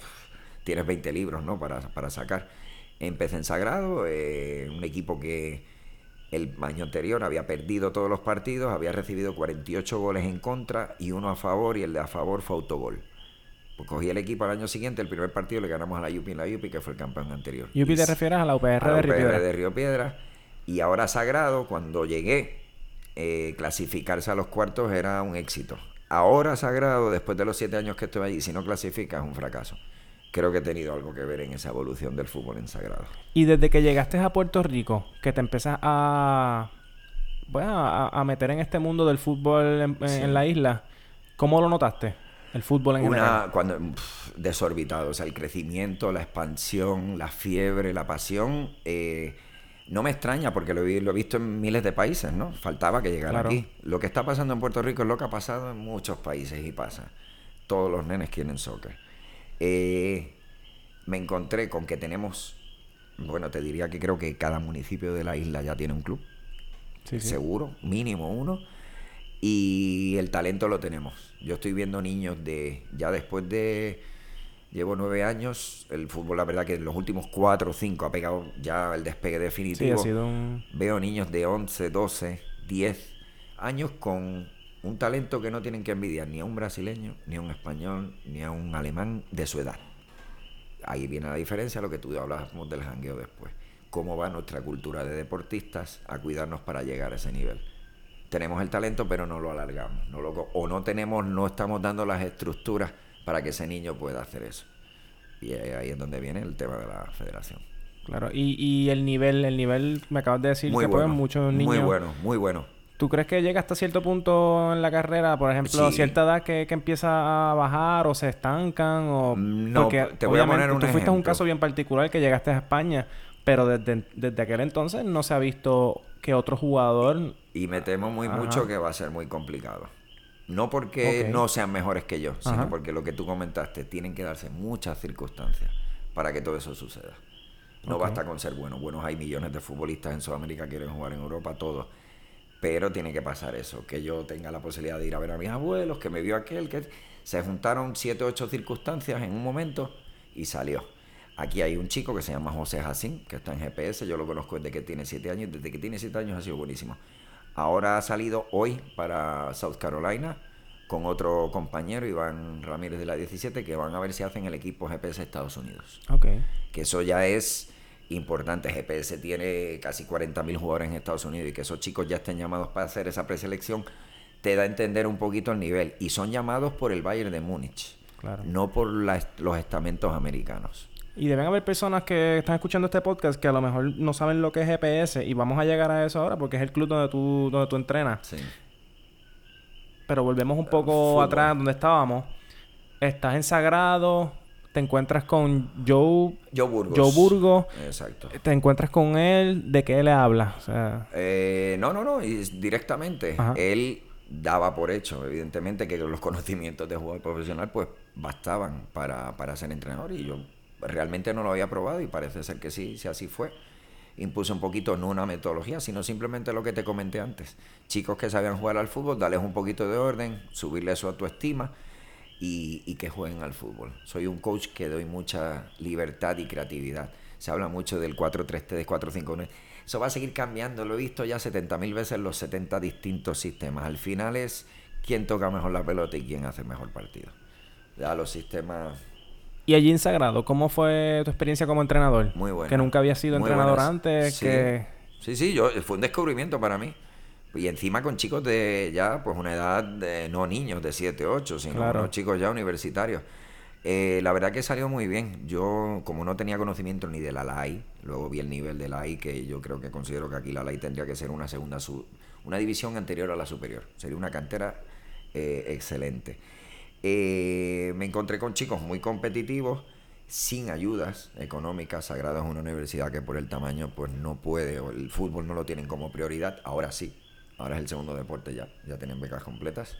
tienes 20 libros, ¿no? Para, para sacar. Empecé en Sagrado, eh, un equipo que el año anterior había perdido todos los partidos, había recibido 48 goles en contra y uno a favor, y el de a favor fue autogol. Pues cogí el equipo al año siguiente, el primer partido le ganamos a la Yupi en la Yupi, que fue el campeón anterior. ¿Yupi te refieres a la UPR a la de Río UPR Piedra? de Río Piedra. Y ahora Sagrado, cuando llegué, eh, clasificarse a los cuartos era un éxito. Ahora Sagrado, después de los siete años que estoy allí, si no clasificas es un fracaso. Creo que he tenido algo que ver en esa evolución del fútbol en Sagrado. Y desde que llegaste a Puerto Rico, que te empiezas a, bueno, a, a meter en este mundo del fútbol en, en- Sí. en la isla, ¿cómo lo notaste? El fútbol en general. Una, cuando, desorbitado, o sea, el crecimiento, la expansión, la fiebre, la pasión, eh, no me extraña porque lo, he- lo he visto en miles de países, ¿no? Faltaba que llegara Claro. aquí. Lo que está pasando en Puerto Rico es lo que ha pasado en muchos países y pasa. Todos los nenes quieren soccer. Eh, me encontré con que tenemos, bueno, te diría que creo que cada municipio de la isla ya tiene un club Sí, sí. seguro, mínimo uno. Y el talento lo tenemos. Yo estoy viendo niños de, ya después de, llevo nueve años, el fútbol la verdad que en los últimos cuatro o cinco ha pegado ya el despegue Sí, definitivo. ha sido un... Veo niños de 11, 12, 10 años con un talento que no tienen que envidiar ni a un brasileño, ni a un español, ni a un alemán de su edad. Ahí viene la diferencia, lo que tú hablábamos del jangueo después. Cómo va nuestra cultura de deportistas a cuidarnos para llegar a ese nivel. Tenemos el talento, pero no lo alargamos. No lo, o no tenemos, no estamos dando las estructuras para que ese niño pueda hacer eso. Y ahí es donde viene el tema de la federación. Claro. Y, y el nivel, el nivel, me acabas de decir Muy que bueno. pues muchos niños... Muy bueno, muy bueno. ¿Tú crees que llega hasta cierto punto en la carrera, por ejemplo, a cierta edad que, empieza a bajar o se estancan? O... No, te voy a poner un Tú fuiste un caso bien particular que llegaste a España, pero desde, desde aquel entonces no se ha visto que otro jugador... Y me temo muy mucho que va a ser muy complicado. No porque no sean mejores que yo, sino porque lo que tú comentaste, tienen que darse muchas circunstancias para que todo eso suceda. No basta con ser bueno. Buenos hay millones de futbolistas en Sudamérica que quieren jugar en Europa, todos pero tiene que pasar eso, que yo tenga la posibilidad de ir a ver a mis abuelos, que me vio aquel, que se juntaron siete o ocho circunstancias en un momento y salió. Aquí hay un chico que se llama José Jacín, que está en GPS, yo lo conozco desde que tiene siete años, desde que tiene siete años ha sido buenísimo. Ahora ha salido hoy para South Carolina con otro compañero, Iván Ramírez de la 17, que van a ver si hacen el equipo GPS Estados Unidos. Okay. Que eso ya es importante. GPS tiene casi 40.000 jugadores en Estados Unidos y que esos chicos ya estén llamados para hacer esa preselección, te da a entender un poquito el nivel. Y son llamados por el Bayern de Múnich, no por los estamentos americanos. Y deben haber personas que están escuchando este podcast que a lo mejor no saben lo que es GPS y vamos a llegar a eso ahora porque es el club donde tú, donde tú entrenas. Sí. Pero volvemos un poco atrás donde estábamos. Estás en Sagrado, te encuentras con Joe, Joe Burgos. Joe Burgos. Exacto. Te encuentras con él, ¿de qué le habla? Eh, no, no, no, directamente. Él daba por hecho, evidentemente, que los conocimientos de jugador profesional pues bastaban para, para ser entrenador y yo realmente no lo había probado y parece ser que sí, si así fue. Impuse un poquito no una metodología, sino simplemente lo que te comenté antes. Chicos que sabían jugar al fútbol, darles un poquito de orden, subirle su autoestima y, que jueguen al fútbol. Soy un coach que doy mucha libertad y creatividad. Se habla mucho del 4-3-3, 4-5-1. Eso va a seguir cambiando. Lo he visto ya 70.000 veces los 70 distintos sistemas. Al final es quién toca mejor la pelota y quién hace mejor partido. Ya los sistemas... Y allí en Sagrado, ¿cómo fue tu experiencia como entrenador? Muy buena. Que nunca había sido entrenador antes. Sí. Que... sí, sí, yo, fue un descubrimiento para mí. Y encima con chicos de ya, pues una edad de no niños de 7, 8, sino chicos ya universitarios. Eh, la verdad que salió muy bien. Yo, como no tenía conocimiento ni de la LAI, luego vi el nivel de la LAI, que yo creo que considero que aquí la LAI tendría que ser una segunda, una división anterior a la superior. Sería una cantera eh, excelente. Eh, me encontré con chicos muy competitivos, sin ayudas económicas. Sagrada es una universidad que por el tamaño pues no puede, el fútbol no lo tienen como prioridad. Ahora sí, ahora es el segundo deporte ya, ya tienen becas completas.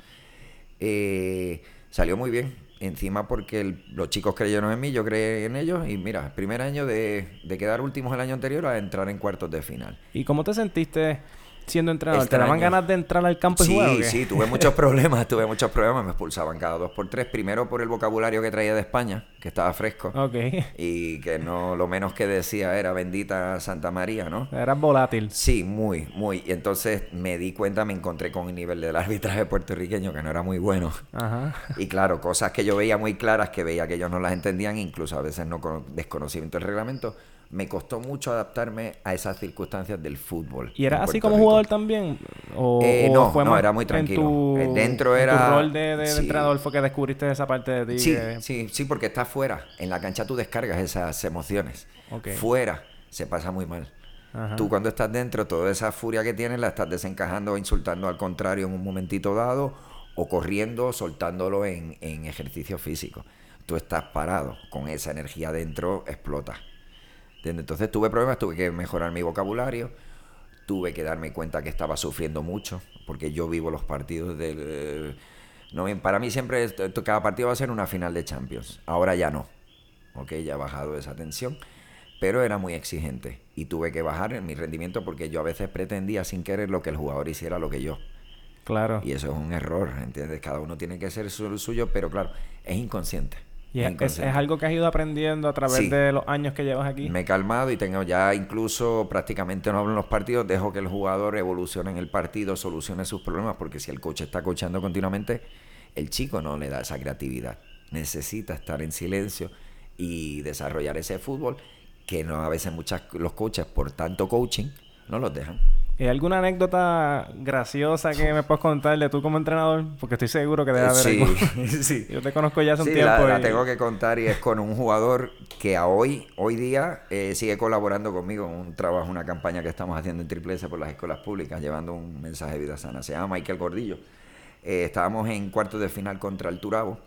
Eh, salió muy bien, encima porque los chicos creyeron en mí, yo creí en ellos y mira, primer año de, de quedar últimos el año anterior a entrar en cuartos de final. ¿Y cómo te sentiste siendo entrenador? ¿Te daban ganas de entrar al campo y jugar? Sí, sí, tuve muchos problemas, tuve muchos problemas, me expulsaban cada dos por tres. Primero por el vocabulario que traía de España, que estaba fresco. Ok. Y que no, lo menos que decía era bendita Santa María, ¿no? Era volátil. Sí, muy, muy. Y entonces me di cuenta, me encontré con el nivel del arbitraje puertorriqueño que no era muy bueno. Ajá. Y claro, cosas que yo veía muy claras, que veía que ellos no las entendían, incluso a veces no con desconocimiento del reglamento me costó mucho adaptarme a esas circunstancias del fútbol. ¿Y era así como jugador también? ¿O, eh, no, fue no, era muy tranquilo. Eh, dentro era... tu rol de, entrenador fue que descubriste esa parte de ti? Sí, sí, sí, porque estás fuera. En la cancha tú descargas esas emociones. Fuera se pasa muy mal. Tú cuando estás dentro, toda esa furia que tienes la estás desencajando o insultando al contrario en un momentito dado o corriendo, soltándolo en, en ejercicio físico. Tú estás parado con esa energía dentro, explota. Entonces tuve problemas, tuve que mejorar mi vocabulario, tuve que darme cuenta que estaba sufriendo mucho, porque yo vivo los partidos del... No, para mí siempre cada partido va a ser una final de Champions. Ahora ya no. Ok, ya ha bajado esa tensión. Pero era muy exigente. Y tuve que bajar en mi rendimiento porque yo a veces pretendía sin querer lo que el jugador hiciera lo que yo. Claro. Y eso es un error, ¿entiendes? Cada uno tiene que ser el suyo, pero claro, es inconsciente. Y es, algo que has ido aprendiendo a través de los años que llevas aquí. Me he calmado y tengo ya incluso prácticamente no hablo en los partidos, dejo que el jugador evolucione en el partido, solucione sus problemas, porque si el coach está coachando continuamente, el chico no le da esa creatividad. Necesita estar en silencio y desarrollar ese fútbol que no a veces muchas los coaches por tanto coaching no los dejan. ¿Hay alguna anécdota graciosa que me puedes contar de tú como entrenador? Porque estoy seguro que debe haber Sí, sí. Yo te conozco ya hace un tiempo. la, la tengo que contar y es con un jugador que a hoy, hoy día eh, sigue colaborando conmigo en un trabajo, una campaña que estamos haciendo en Triple S por las escuelas públicas, llevando un mensaje de vida sana. Se llama Michael Gordillo. Eh, estábamos en cuartos de final contra el Turabo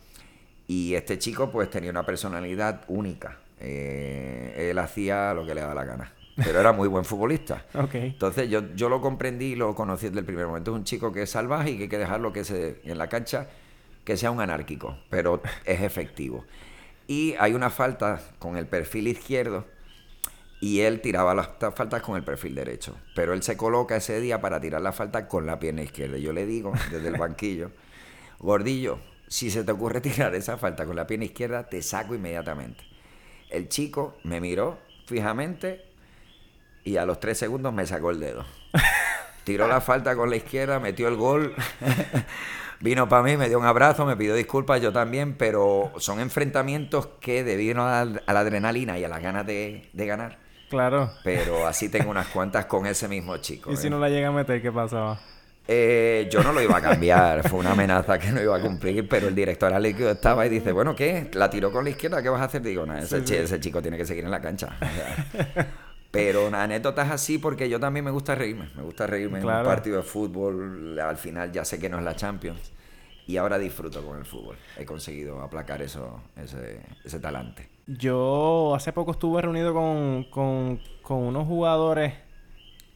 y este chico pues tenía una personalidad única. Eh, él hacía lo que le daba la gana, pero era muy buen futbolista. Ok. Entonces yo, yo lo comprendí y lo conocí desde el primer momento. Es un chico que es salvaje y que hay que dejarlo que se, en la cancha que sea un anárquico, pero es efectivo. Y hay una falta con el perfil izquierdo y él tiraba las ta- faltas con el perfil derecho. Pero él se coloca ese día para tirar la falta con la pierna izquierda. Y Yo le digo desde el banquillo, gordillo, si se te ocurre tirar esa falta con la pierna izquierda, te saco inmediatamente. El chico me miró fijamente y a los tres segundos me sacó el dedo. Tiró la falta con la izquierda, metió el gol. Vino para mí, me dio un abrazo, me pidió disculpas, yo también, pero son enfrentamientos que debido a, a la adrenalina y a las ganas de, de ganar. Claro. Pero así tengo unas cuantas con ese mismo chico. Y si ¿eh? no la llega a meter, ¿qué pasaba? Eh, yo no lo iba a cambiar, fue una amenaza que no iba a cumplir, pero el director Alequio estaba y dice, bueno, ¿qué? ¿La tiró con la izquierda? ¿Qué vas a hacer? Digo, no, ese, chi- ese chico tiene que seguir en la cancha. O sea, pero una anécdotas así porque yo también me gusta reírme, me gusta reírme en un partido de fútbol, al final ya sé que no es la Champions y ahora disfruto con el fútbol. He conseguido aplacar eso, ese, ese talante. Yo hace poco estuve reunido con, con, con unos jugadores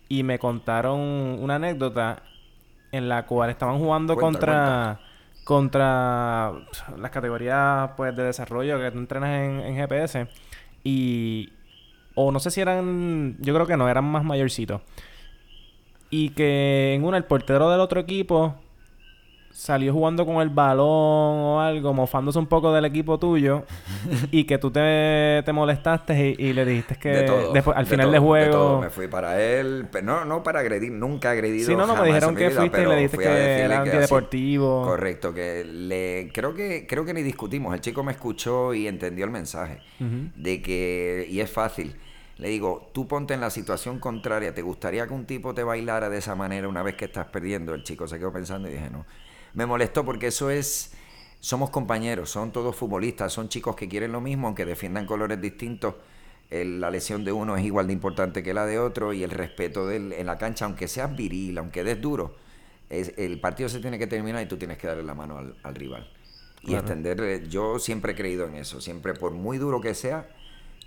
y me contaron una anécdota en la cual estaban jugando Cuenta, contra contra las categorías pues de desarrollo que tú entrenas en, en GPS y o no sé si eran yo creo que no eran más mayorcitos. Y que en una el portero del otro equipo salió jugando con el balón o algo, mofándose un poco del equipo tuyo y que tú te, te molestaste y, y le dijiste que de todo. después, al de final todo, de de juego... todo. Me fui para él, pero no, no para agredir, nunca agredido. Sí, no, no, me jamás dijeron que vida, fuiste y le dijiste que era así. antideportivo. Correcto, que le creo que creo que ni discutimos. El chico me escuchó y entendió el mensaje de que y es fácil. Le digo, tú ponte en la situación contraria. ¿Te gustaría que un tipo te bailara de esa manera una vez que estás perdiendo? El chico se quedó pensando y dije, no. Me molestó porque eso es. Somos compañeros, son todos futbolistas, son chicos que quieren lo mismo, aunque defiendan colores distintos. el- la lesión de uno es igual de importante que la de otro y el respeto del, en la cancha, aunque seas viril, aunque des duro, es, el partido se tiene que terminar y tú tienes que darle la mano al, al rival. Y Claro. extender, eh, yo siempre he creído en eso, siempre por muy duro que sea,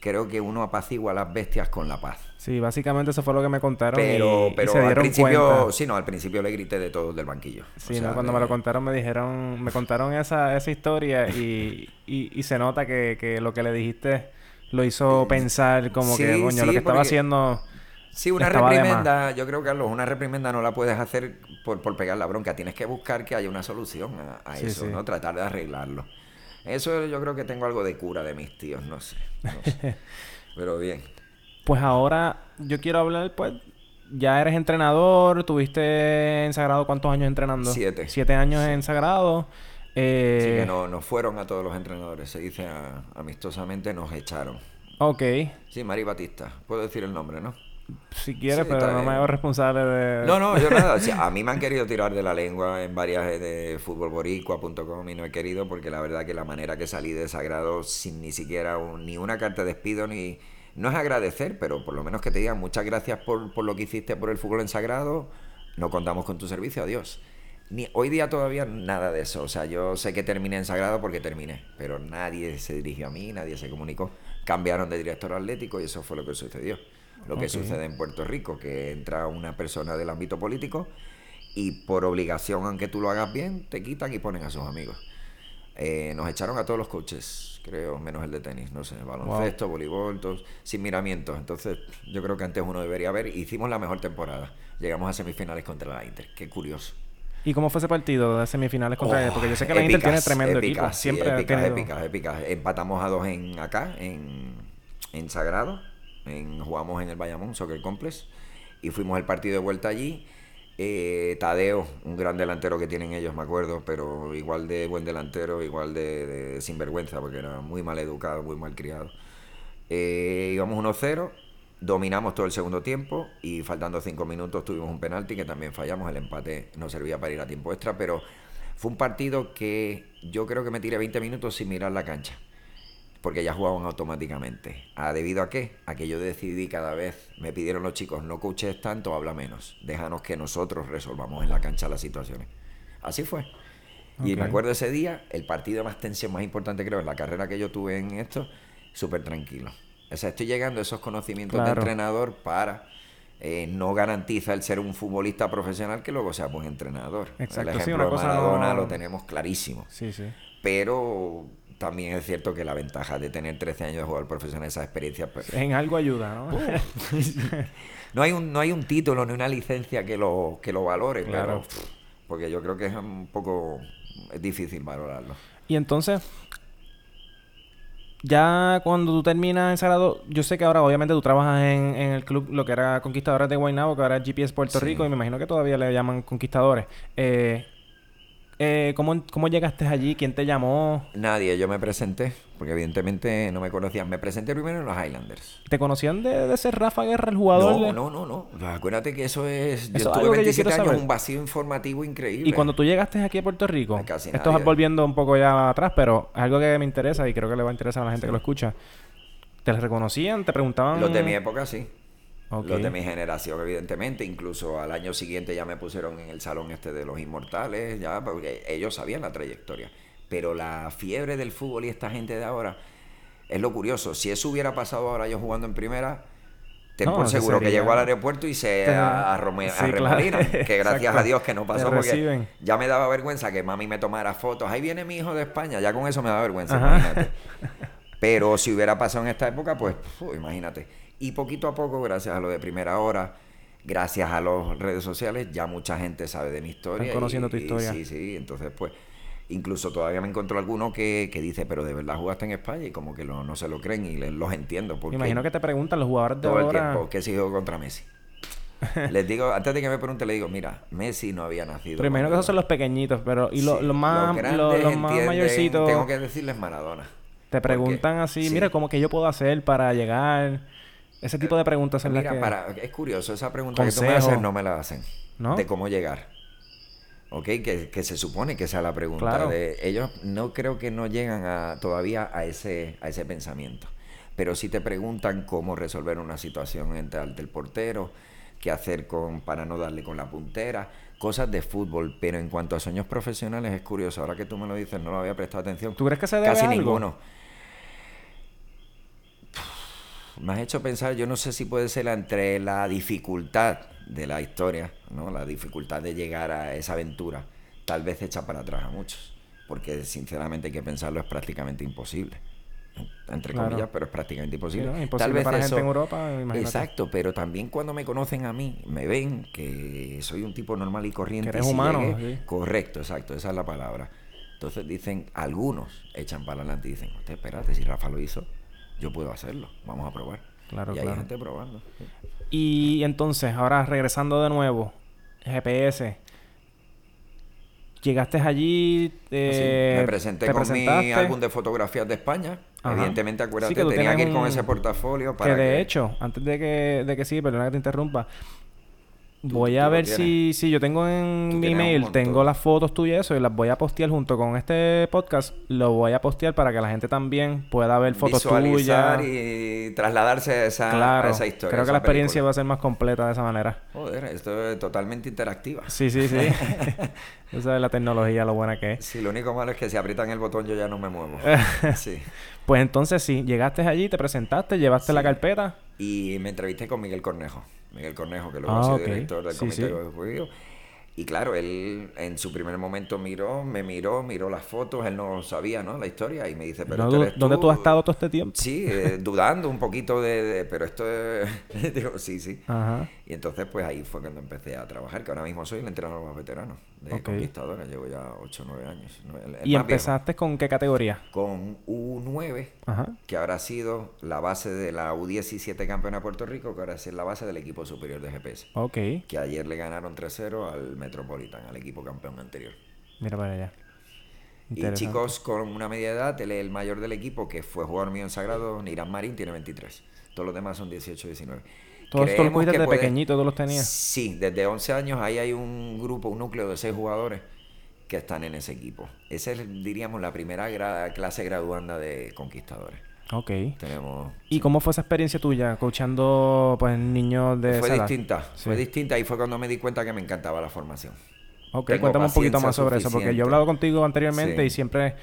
creo que uno apacigua a las bestias con la paz. Sí, básicamente eso fue lo que me contaron Pero, y, y pero se al principio, cuenta. sí, no, al principio le grité de todos del banquillo. Sí, O sea, no, cuando me lo contaron me dijeron, me contaron esa, esa historia y, y, se nota que, que lo que le dijiste lo hizo pensar como que, coño, sí, lo que estaba haciendo... Sí, una Estaba reprimenda, yo creo, Carlos, una reprimenda no la puedes hacer por, por pegar la bronca. Tienes que buscar que haya una solución a, a Sí, eso, sí. ¿no? Tratar de arreglarlo. Eso yo creo que tengo algo de cura de mis tíos, no sé. no sé. Pero bien. Pues ahora yo quiero hablar, pues, ya eres entrenador, tuviste en Sagrado cuántos años entrenando? Siete. Siete años en Sagrado. Eh, Así que no, nos fueron a todos los entrenadores. Se dice a- amistosamente, nos echaron. Ok, Sí, Mari Batista. Puedo decir el nombre, ¿no? Si quieres, Sí, pero no me hago responsable de... No, no, yo nada. O sea, a mí me han querido tirar de la lengua en varias eh, de futbolboricua.com y no he querido porque la verdad que la manera que salí de Sagrado sin ni siquiera un- ni una carta de despido ni... No es agradecer, pero por lo menos que te digan muchas gracias por, por lo que hiciste por el fútbol en Sagrado. No contamos con tu servicio, adiós. Ni, hoy día todavía nada de eso. O sea, yo sé que terminé en Sagrado porque terminé, pero nadie se dirigió a mí, nadie se comunicó. Cambiaron de director atlético y eso fue lo que sucedió. Lo que sucede en Puerto Rico, que entra una persona del ámbito político y por obligación, aunque tú lo hagas bien, te quitan y ponen a sus amigos. Eh, nos echaron a todos los coaches, creo, menos el de tenis, no sé, baloncesto, voleibol, todos, sin miramientos. Entonces, yo creo que antes uno debería haber. Hicimos la mejor temporada. Llegamos a semifinales contra la Inter. Qué curioso. ¿Y cómo fue ese partido de semifinales contra Oh, ellos? Porque yo sé que la Inter tiene épicas, tremendo épicas, equipo. sí, Siempre ha épicas, épicas, épicas. Empatamos a dos en acá, en, en Sagrado. En, jugamos en el Bayamón Soccer Complex. Y fuimos al partido de vuelta allí. Eh, Tadeo, un gran delantero que tienen ellos, me acuerdo, pero igual de buen delantero, igual de, de sinvergüenza, porque era muy mal educado, muy mal criado. Eh, íbamos 1-0, dominamos todo el segundo tiempo y faltando cinco minutos tuvimos un penalti que también fallamos. El empate no servía para ir a tiempo extra, pero fue un partido que yo creo que me tiré 20 minutos sin mirar la cancha. Porque ya jugaban automáticamente. ¿A debido a qué? A que yo decidí cada vez, me pidieron los chicos, no coaches tanto, habla menos. Déjanos que nosotros resolvamos en la cancha las situaciones. Así fue. Y me acuerdo ese día, el partido más tensión, más importante creo, en la carrera que yo tuve en esto, súper tranquilo. O sea, estoy llegando a esos conocimientos de entrenador para eh, no garantiza el ser un futbolista profesional que luego sea buen entrenador. Exacto, el ejemplo de Maradona lo tenemos clarísimo. Sí, sí. Pero también es cierto que la ventaja de tener 13 años de jugador profesional, esa experiencia... Pues, en algo ayuda, ¿no? no, hay un, no hay un título ni una licencia que lo, que lo valore, claro. porque yo creo que es un poco es difícil valorarlo. Y entonces, ya cuando tú terminas en Sagrado, yo sé que ahora obviamente tú trabajas en, el club, lo que era Conquistadores de Guaynabo, que ahora es GPS Puerto Rico, y me imagino que todavía le llaman Conquistadores. Eh, eh, ¿cómo, ¿Cómo llegaste allí? ¿Quién te llamó? Nadie, yo me presenté, porque evidentemente no me conocían. Me presenté primero en los Highlanders. ¿Te conocían de, ser Rafa Guerra, el jugador? No, no, no, no. Acuérdate que eso es. yo tuve 27 años, un vacío informativo increíble. Y cuando tú llegaste aquí a Puerto Rico, esto es volviendo un poco ya atrás, pero es algo que me interesa y creo que le va a interesar a la gente que lo escucha. ¿Te reconocían? ¿Te preguntaban? Los de mi época, sí. Los de mi generación, evidentemente. Incluso al año siguiente ya me pusieron en el salón este de los inmortales, ya, porque ellos sabían la trayectoria. Pero la fiebre del fútbol y esta gente de ahora es lo curioso. Si eso hubiera pasado ahora yo jugando en primera, ten por seguro que llegó al aeropuerto y se a, a, que gracias a Dios que no pasó porque ya me daba vergüenza que mami me tomara fotos. Ahí viene mi hijo de España, ya con eso me da vergüenza, Pero si hubiera pasado en esta época, pues imagínate. Y poquito a poco, gracias a lo de primera hora, gracias a las redes sociales, ya mucha gente sabe de mi historia. Están conociendo tu historia. sí, sí, entonces pues incluso todavía me encontró alguno que, que, dice, pero de verdad jugaste en España y como que no se lo creen y los entiendo. Porque Imagino que te preguntan los jugadores de todo el tiempo que si juego contra Messi. les digo, antes de que me pregunte, le digo, mira, Messi no había nacido. Pero imagino que esos son los pequeñitos, pero y los más, los, más mayorcitos. Tengo que decirles Maradona. Te preguntan así, mira, ¿cómo que yo puedo hacer para llegar? Ese tipo de preguntas en Mira, para, es curioso, esa pregunta que tú me haces no me la hacen. ¿No? De cómo llegar. ¿Ok? Que, que se supone que es la pregunta. De, ellos no creo que no llegan a, todavía a ese, a ese pensamiento. Pero si te preguntan cómo resolver una situación entre el portero, qué hacer con, para no darle con la puntera, cosas de fútbol. Pero en cuanto a sueños profesionales es curioso. Ahora que tú me lo dices, no lo había prestado atención. ¿Tú crees que se debe Casi algo? ninguno. Me has hecho pensar, yo no sé si puede ser entre la dificultad de la historia, ¿no? la dificultad de llegar a esa aventura, tal vez echa para atrás a muchos, porque sinceramente hay que pensarlo, es prácticamente imposible. Entre comillas, pero es prácticamente imposible. tal vez para gente en Europa, Exacto, pero también cuando me conocen a mí, me ven que soy un tipo normal y corriente. Que eres humano. Correcto, exacto, esa es la palabra. Entonces dicen, algunos echan para adelante y dicen, usted espérate, si Rafa lo hizo, yo puedo hacerlo, vamos a probar. Claro, y hay gente probando. Y entonces, ahora regresando de nuevo, GPS. Llegaste allí. Eh, me presenté con mi álbum de fotografías de España. Evidentemente, acuérdate, que tenía que ir con ese portafolio para. Que de hecho, antes de que, de que sí, perdona que te interrumpa, Voy a ver si, si yo tengo en mi email, tengo las fotos tuyas y eso, y las voy a postear junto con este podcast. Lo voy a postear para que la gente también pueda ver fotos tuyas. y trasladarse a esa, esa historia. Creo que la experiencia va a ser más completa de esa manera. Joder, esto es totalmente interactiva. Sí, sí, sí. esa es la tecnología, lo buena que es. Sí, lo único malo es que si aprietan el botón yo ya no me muevo. sí. Pues entonces sí, llegaste allí, te presentaste, llevaste la carpeta. Y me entrevisté con Miguel Cornejo. Miguel Cornejo, que luego ah, ha sido director del Comité de Juegos. Y claro, él en su primer momento miró, me miró, miró las fotos, él no sabía, ¿no? La historia y me dice, pero ¿Dónde tú has estado todo este tiempo? Sí, eh, dudando un poquito de, pero esto es... digo, sí, sí. Y entonces pues ahí fue cuando empecé a trabajar, que ahora mismo soy el entrenador más veterano de Conquistadora, llevo ya 8 o 9 años. ¿Y empezaste con qué categoría? Con U9, que habrá sido la base de la U17 campeona de Puerto Rico, que ahora es la base del equipo superior de GPS. Ok. Que ayer le ganaron 3-0 al Metropolitan, al equipo campeón anterior. Mira para allá. Y chicos con una media edad, él es el mayor del equipo, que fue jugador mío en Sagrado, Nirán Marín, tiene 23. Todos los demás son 18 19. ¿Todos estos los desde pequeñito, todos los tenías? Sí, desde 11 años ahí hay un grupo, un núcleo de seis jugadores que están en ese equipo. Esa es, diríamos, la primera clase graduanda de conquistadores. Ok. Tenemos, ¿Y cómo fue esa experiencia tuya, coachando pues niños de Fue distinta, fue distinta y fue cuando me di cuenta que me encantaba la formación. Ok, cuéntame un poquito más sobre eso, porque yo he hablado contigo anteriormente y siempre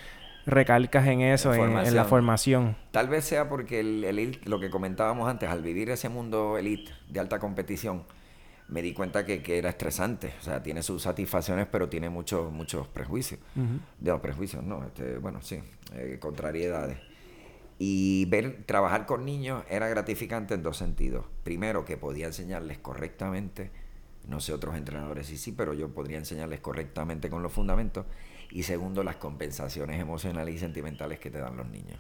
recalcas en eso, en, la formación. Tal vez sea porque el, lo que comentábamos antes, al vivir ese mundo elite de alta competición, me di cuenta que, era estresante. O sea, tiene sus satisfacciones, pero tiene muchos muchos prejuicios. De los prejuicios, no, este, bueno, sí, eh, contrariedades. Y ver, trabajar con niños era gratificante en dos sentidos. Primero, que podía enseñarles correctamente, no sé otros entrenadores sí, sí, pero yo podría enseñarles correctamente con los fundamentos. Y segundo, las compensaciones emocionales y sentimentales que te dan los niños.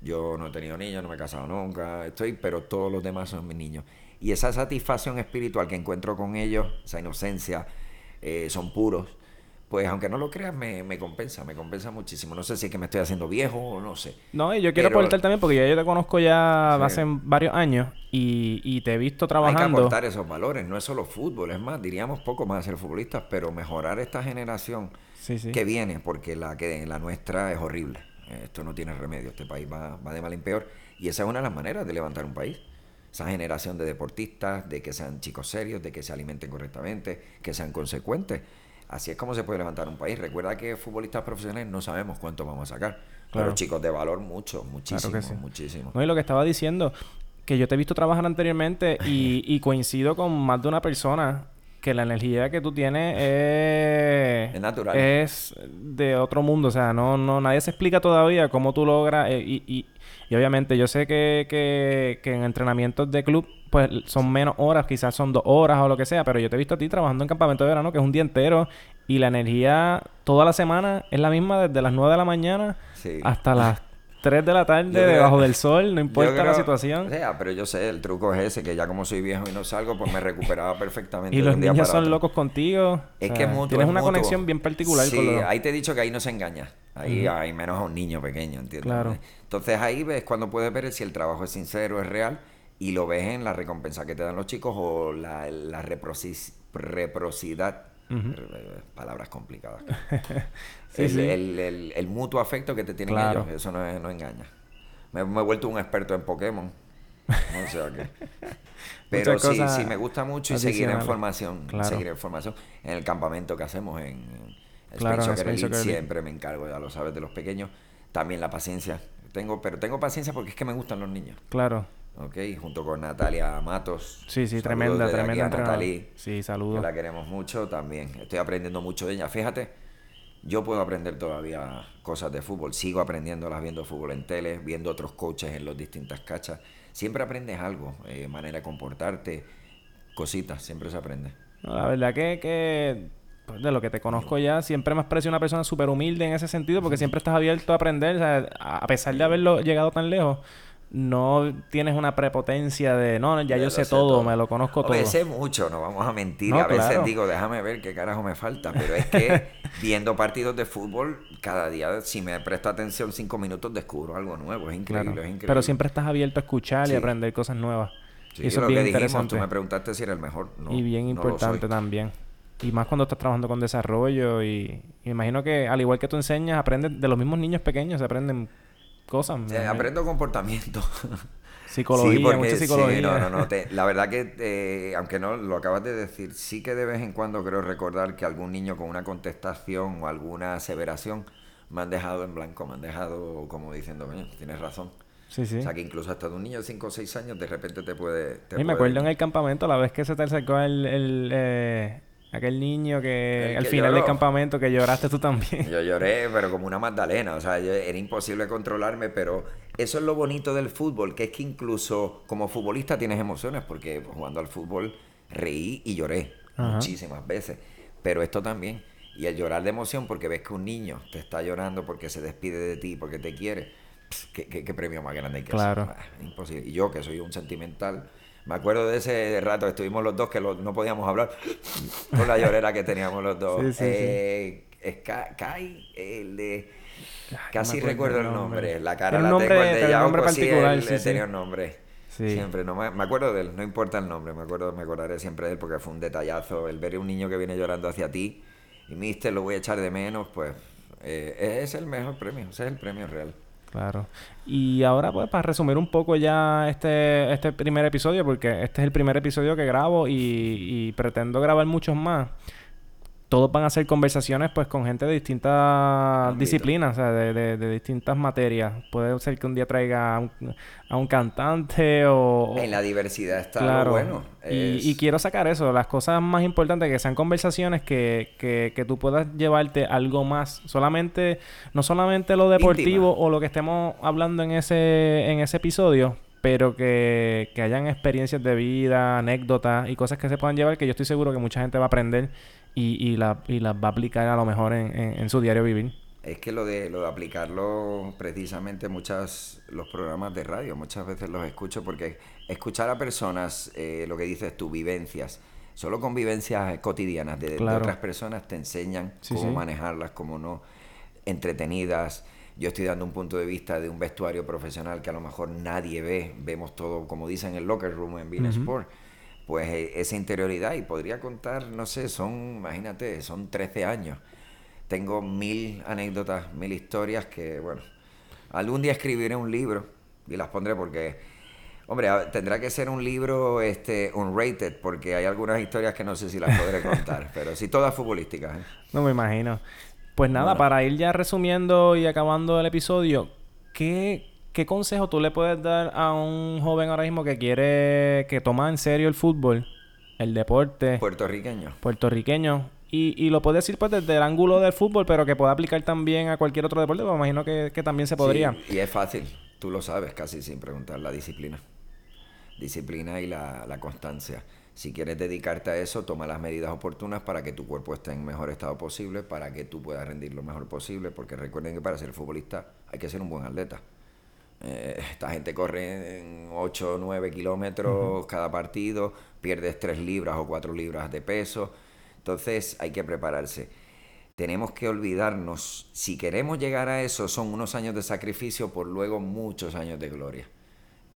Yo no he tenido niños, no me he casado nunca, estoy, pero todos los demás son mis niños. Y esa satisfacción espiritual que encuentro con ellos, esa inocencia, eh, son puros, pues aunque no lo creas, me, me, compensa, me compensa muchísimo. No sé si es que me estoy haciendo viejo o no sé. No, y yo quiero aportar también, porque ya yo te conozco ya hace varios años y, y, te he visto trabajando. Hay que aportar esos valores, no es solo fútbol, es más, diríamos poco más ser futbolistas, pero mejorar esta generación que viene, porque la, que, la nuestra es horrible. Esto no tiene remedio, este país va, va de mal en peor. Y esa es una de las maneras de levantar un país esa generación de deportistas, de que sean chicos serios, de que se alimenten correctamente, que sean consecuentes. Así es como se puede levantar un país. Recuerda que futbolistas profesionales no sabemos cuánto vamos a sacar. Pero chicos de valor, mucho, muchísimo, muchísimo. No, y lo que estaba diciendo, que yo te he visto trabajar anteriormente y, coincido con más de una persona que la energía que tú tienes es... Es natural. Es de otro mundo. O sea, no, no, nadie se explica todavía cómo tú logras... Eh, y, y, y, obviamente yo sé que, que, que en entrenamientos de club pues son menos horas, quizás son dos horas o lo que sea, pero yo te he visto a ti trabajando en campamento de verano, que es un día entero, y la energía toda la semana es la misma desde las 9 de la mañana hasta las 3 de la tarde debajo del sol, no importa la situación. O sea, pero yo sé, el truco es ese, que ya como soy viejo y no salgo, pues me recuperaba perfectamente. y los niños son locos contigo. Es que es Tienes una conexión bien particular con los... ahí te he dicho que ahí no se engaña. Ahí hay menos a un niño pequeño, ¿entiendes? Claro. Entonces ahí ves cuando puedes ver si el trabajo es sincero, es real y lo ves en la recompensa que te dan los chicos o la, la reprocidad. Palabras complicadas. el, mutuo afecto que te tienen ellos, eso no, no engaña. Me, he vuelto un experto en Pokémon. No sé qué. Pero sí, sí, me gusta mucho y seguir en formación. Seguir en formación. En el campamento que hacemos en, claro, siempre me encargo, ya lo sabes, de los pequeños. También la paciencia. Tengo, pero tengo paciencia porque es que me gustan los niños. Claro. ¿ok? Junto con Natalia Matos. Sí, sí, tremenda, tremenda Natalia. Sí, saludos. Que la queremos mucho también. Estoy aprendiendo mucho de ella. Fíjate, yo puedo aprender todavía cosas de fútbol. Sigo aprendiéndolas viendo fútbol en tele, viendo otros coaches en las distintas cachas. Siempre aprendes algo, eh, manera de comportarte, cositas, siempre se aprende. la verdad que, que pues, de lo que te conozco ya, siempre me has parecido una persona súper humilde en ese sentido, porque siempre estás abierto a aprender, o sea, a pesar de haberlo llegado tan lejos no tienes una prepotencia de no, ya yo, sé, todo, me lo conozco todo. sé mucho, no vamos a mentir. a veces digo, déjame ver qué carajo me falta. Pero es que viendo partidos de fútbol, cada día, si me presto atención cinco minutos, descubro algo nuevo. Es increíble, es increíble. Pero siempre estás abierto a escuchar y aprender cosas nuevas. y eso es bien interesante. tú me preguntaste si era el mejor. y bien importante también. Y más cuando estás trabajando con desarrollo y, y, me imagino que al igual que tú enseñas, aprendes de los mismos niños pequeños, se aprenden cosas. aprendo comportamiento. Psicología, mucha psicología. no, no, no. la verdad que, eh, aunque no lo acabas de decir, sí que de vez en cuando creo recordar que algún niño con una contestación o alguna aseveración me han dejado en blanco, me han dejado como diciendo, coño, tienes razón. Sí, sí. O sea, que incluso hasta de un niño de 5 o 6 años de repente te puede... y me acuerdo en el campamento, la vez que se te acercó el, el eh, Aquel niño que, al final del campamento que lloraste tú también. Yo lloré, pero como una Magdalena. O sea, era imposible controlarme, pero eso es lo bonito del fútbol, que es que incluso como futbolista tienes emociones, porque jugando al fútbol reí y lloré muchísimas veces. Pero esto también. Y el llorar de emoción porque ves que un niño te está llorando porque se despide de ti, porque te quiere. ¿qué, premio más grande hay que claro. Ah, imposible. Y yo, que soy un sentimental me acuerdo de ese rato, estuvimos los dos que no podíamos hablar con la llorera que teníamos los dos. Sí, sí, eh, Es Kai, el de... Casi recuerdo el nombre. La cara la tengo, el de nombre particular, sí, tenía un nombre. Siempre, no me, acuerdo de él, no importa el nombre, me acuerdo, me acordaré siempre de él porque fue un detallazo. El ver a un niño que viene llorando hacia ti y mister, lo voy a echar de menos, pues eh, es el mejor premio, ese es el premio real. Claro. Y ahora, pues, para resumir un poco ya este, este primer episodio, porque este es el primer episodio que grabo y, y pretendo grabar muchos más todos van a ser conversaciones pues con gente de distintas disciplinas, o sea, de, de, distintas materias. Puede ser que un día traiga a un, cantante o, En la diversidad está lo bueno. Y, quiero sacar eso, las cosas más importantes, que sean conversaciones que, que, que tú puedas llevarte algo más. Solamente, no solamente lo deportivo o lo que estemos hablando en ese, en ese episodio, pero que, que hayan experiencias de vida, anécdotas y cosas que se puedan llevar que yo estoy seguro que mucha gente va a aprender y, y, la, y las va a aplicar a lo mejor en, en, su diario vivir. Es que lo de, lo de aplicarlo precisamente muchas los programas de radio, muchas veces los escucho porque escuchar a personas, eh, lo que dices tú, vivencias, solo con vivencias cotidianas de, otras personas te enseñan cómo manejarlas, cómo no, entretenidas. Yo estoy dando un punto de vista de un vestuario profesional que a lo mejor nadie ve, vemos todo, como dicen en el locker room en Bean Sport pues e, esa interioridad y podría contar, no sé, son, imagínate, son 13 años. Tengo mil anécdotas, mil historias que, bueno, algún día escribiré un libro y las pondré porque, hombre, tendrá que ser un libro este unrated porque hay algunas historias que no sé si las podré contar, pero sí todas futbolísticas. ¿eh? No me imagino. Pues nada, para ir ya resumiendo y acabando el episodio, ¿qué, ¿qué consejo tú le puedes dar a un joven ahora mismo que quiere, que toma en serio el fútbol, el deporte? Puertorriqueño. Puertorriqueño. Y, y lo puede decir pues desde el ángulo del fútbol, pero que pueda aplicar también a cualquier otro deporte, pues me imagino que, que también se podría. Sí, y es fácil, tú lo sabes casi sin preguntar, la disciplina. Disciplina y la, la constancia. Si quieres dedicarte a eso, toma las medidas oportunas para que tu cuerpo esté en mejor estado posible, para que tú puedas rendir lo mejor posible, porque recuerden que para ser futbolista hay que ser un buen atleta. Eh, esta gente corre en 8 o 9 kilómetros cada partido, pierdes 3 libras o 4 libras de peso. Entonces hay que prepararse. Tenemos que olvidarnos, si queremos llegar a eso, son unos años de sacrificio por luego muchos años de gloria.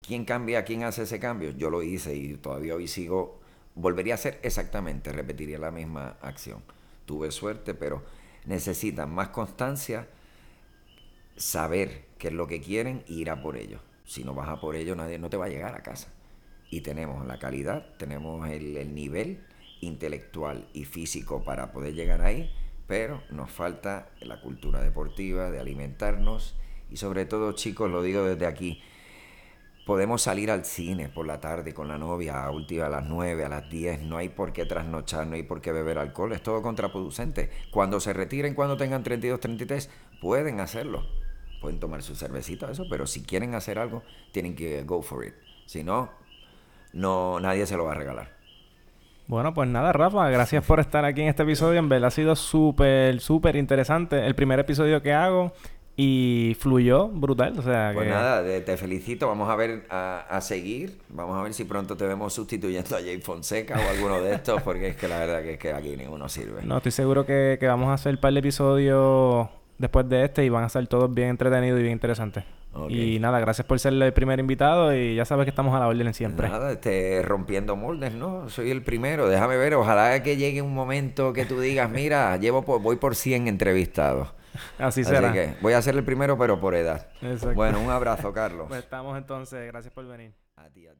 ¿Quién cambia? ¿Quién hace ese cambio? Yo lo hice y todavía hoy sigo, volvería a hacer exactamente, repetiría la misma acción. Tuve suerte, pero necesitan más constancia, saber qué es lo que quieren ir a por ello. Si no vas a por ello, nadie no te va a llegar a casa. Y tenemos la calidad, tenemos el, nivel intelectual y físico para poder llegar ahí, pero nos falta la cultura deportiva, de alimentarnos y sobre todo, chicos, lo digo desde aquí, podemos salir al cine por la tarde con la novia a última a las 9, a las 10, no hay por qué trasnochar, no hay por qué beber alcohol, es todo contraproducente. Cuando se retiren, cuando tengan 32, 33, pueden hacerlo pueden tomar su cervecita, eso, pero si quieren hacer algo, tienen que go for it. Si no, no nadie se lo va a regalar. Bueno, pues nada, Rafa, gracias por estar aquí en este episodio. En verdad ha sido súper, súper interesante. El primer episodio que hago y fluyó brutal. O sea, pues nada, te felicito. Vamos a ver, a, seguir. Vamos a ver si pronto te vemos sustituyendo a Jay Fonseca o alguno de estos, porque es que la verdad que es que aquí ninguno sirve. No, estoy seguro que, que vamos a hacer un par de episodios después de este y van a ser todos bien entretenidos y bien interesantes. Y nada, gracias por ser el primer invitado y ya sabes que estamos a la orden siempre. Nada, este, rompiendo moldes, ¿no? Soy el primero, déjame ver, ojalá que llegue un momento que tú digas, mira, llevo voy por 100 entrevistados. Así será. Así que voy a ser el primero, pero por edad. Bueno, un abrazo, Carlos. Pues estamos entonces, gracias por venir. A ti, a ti.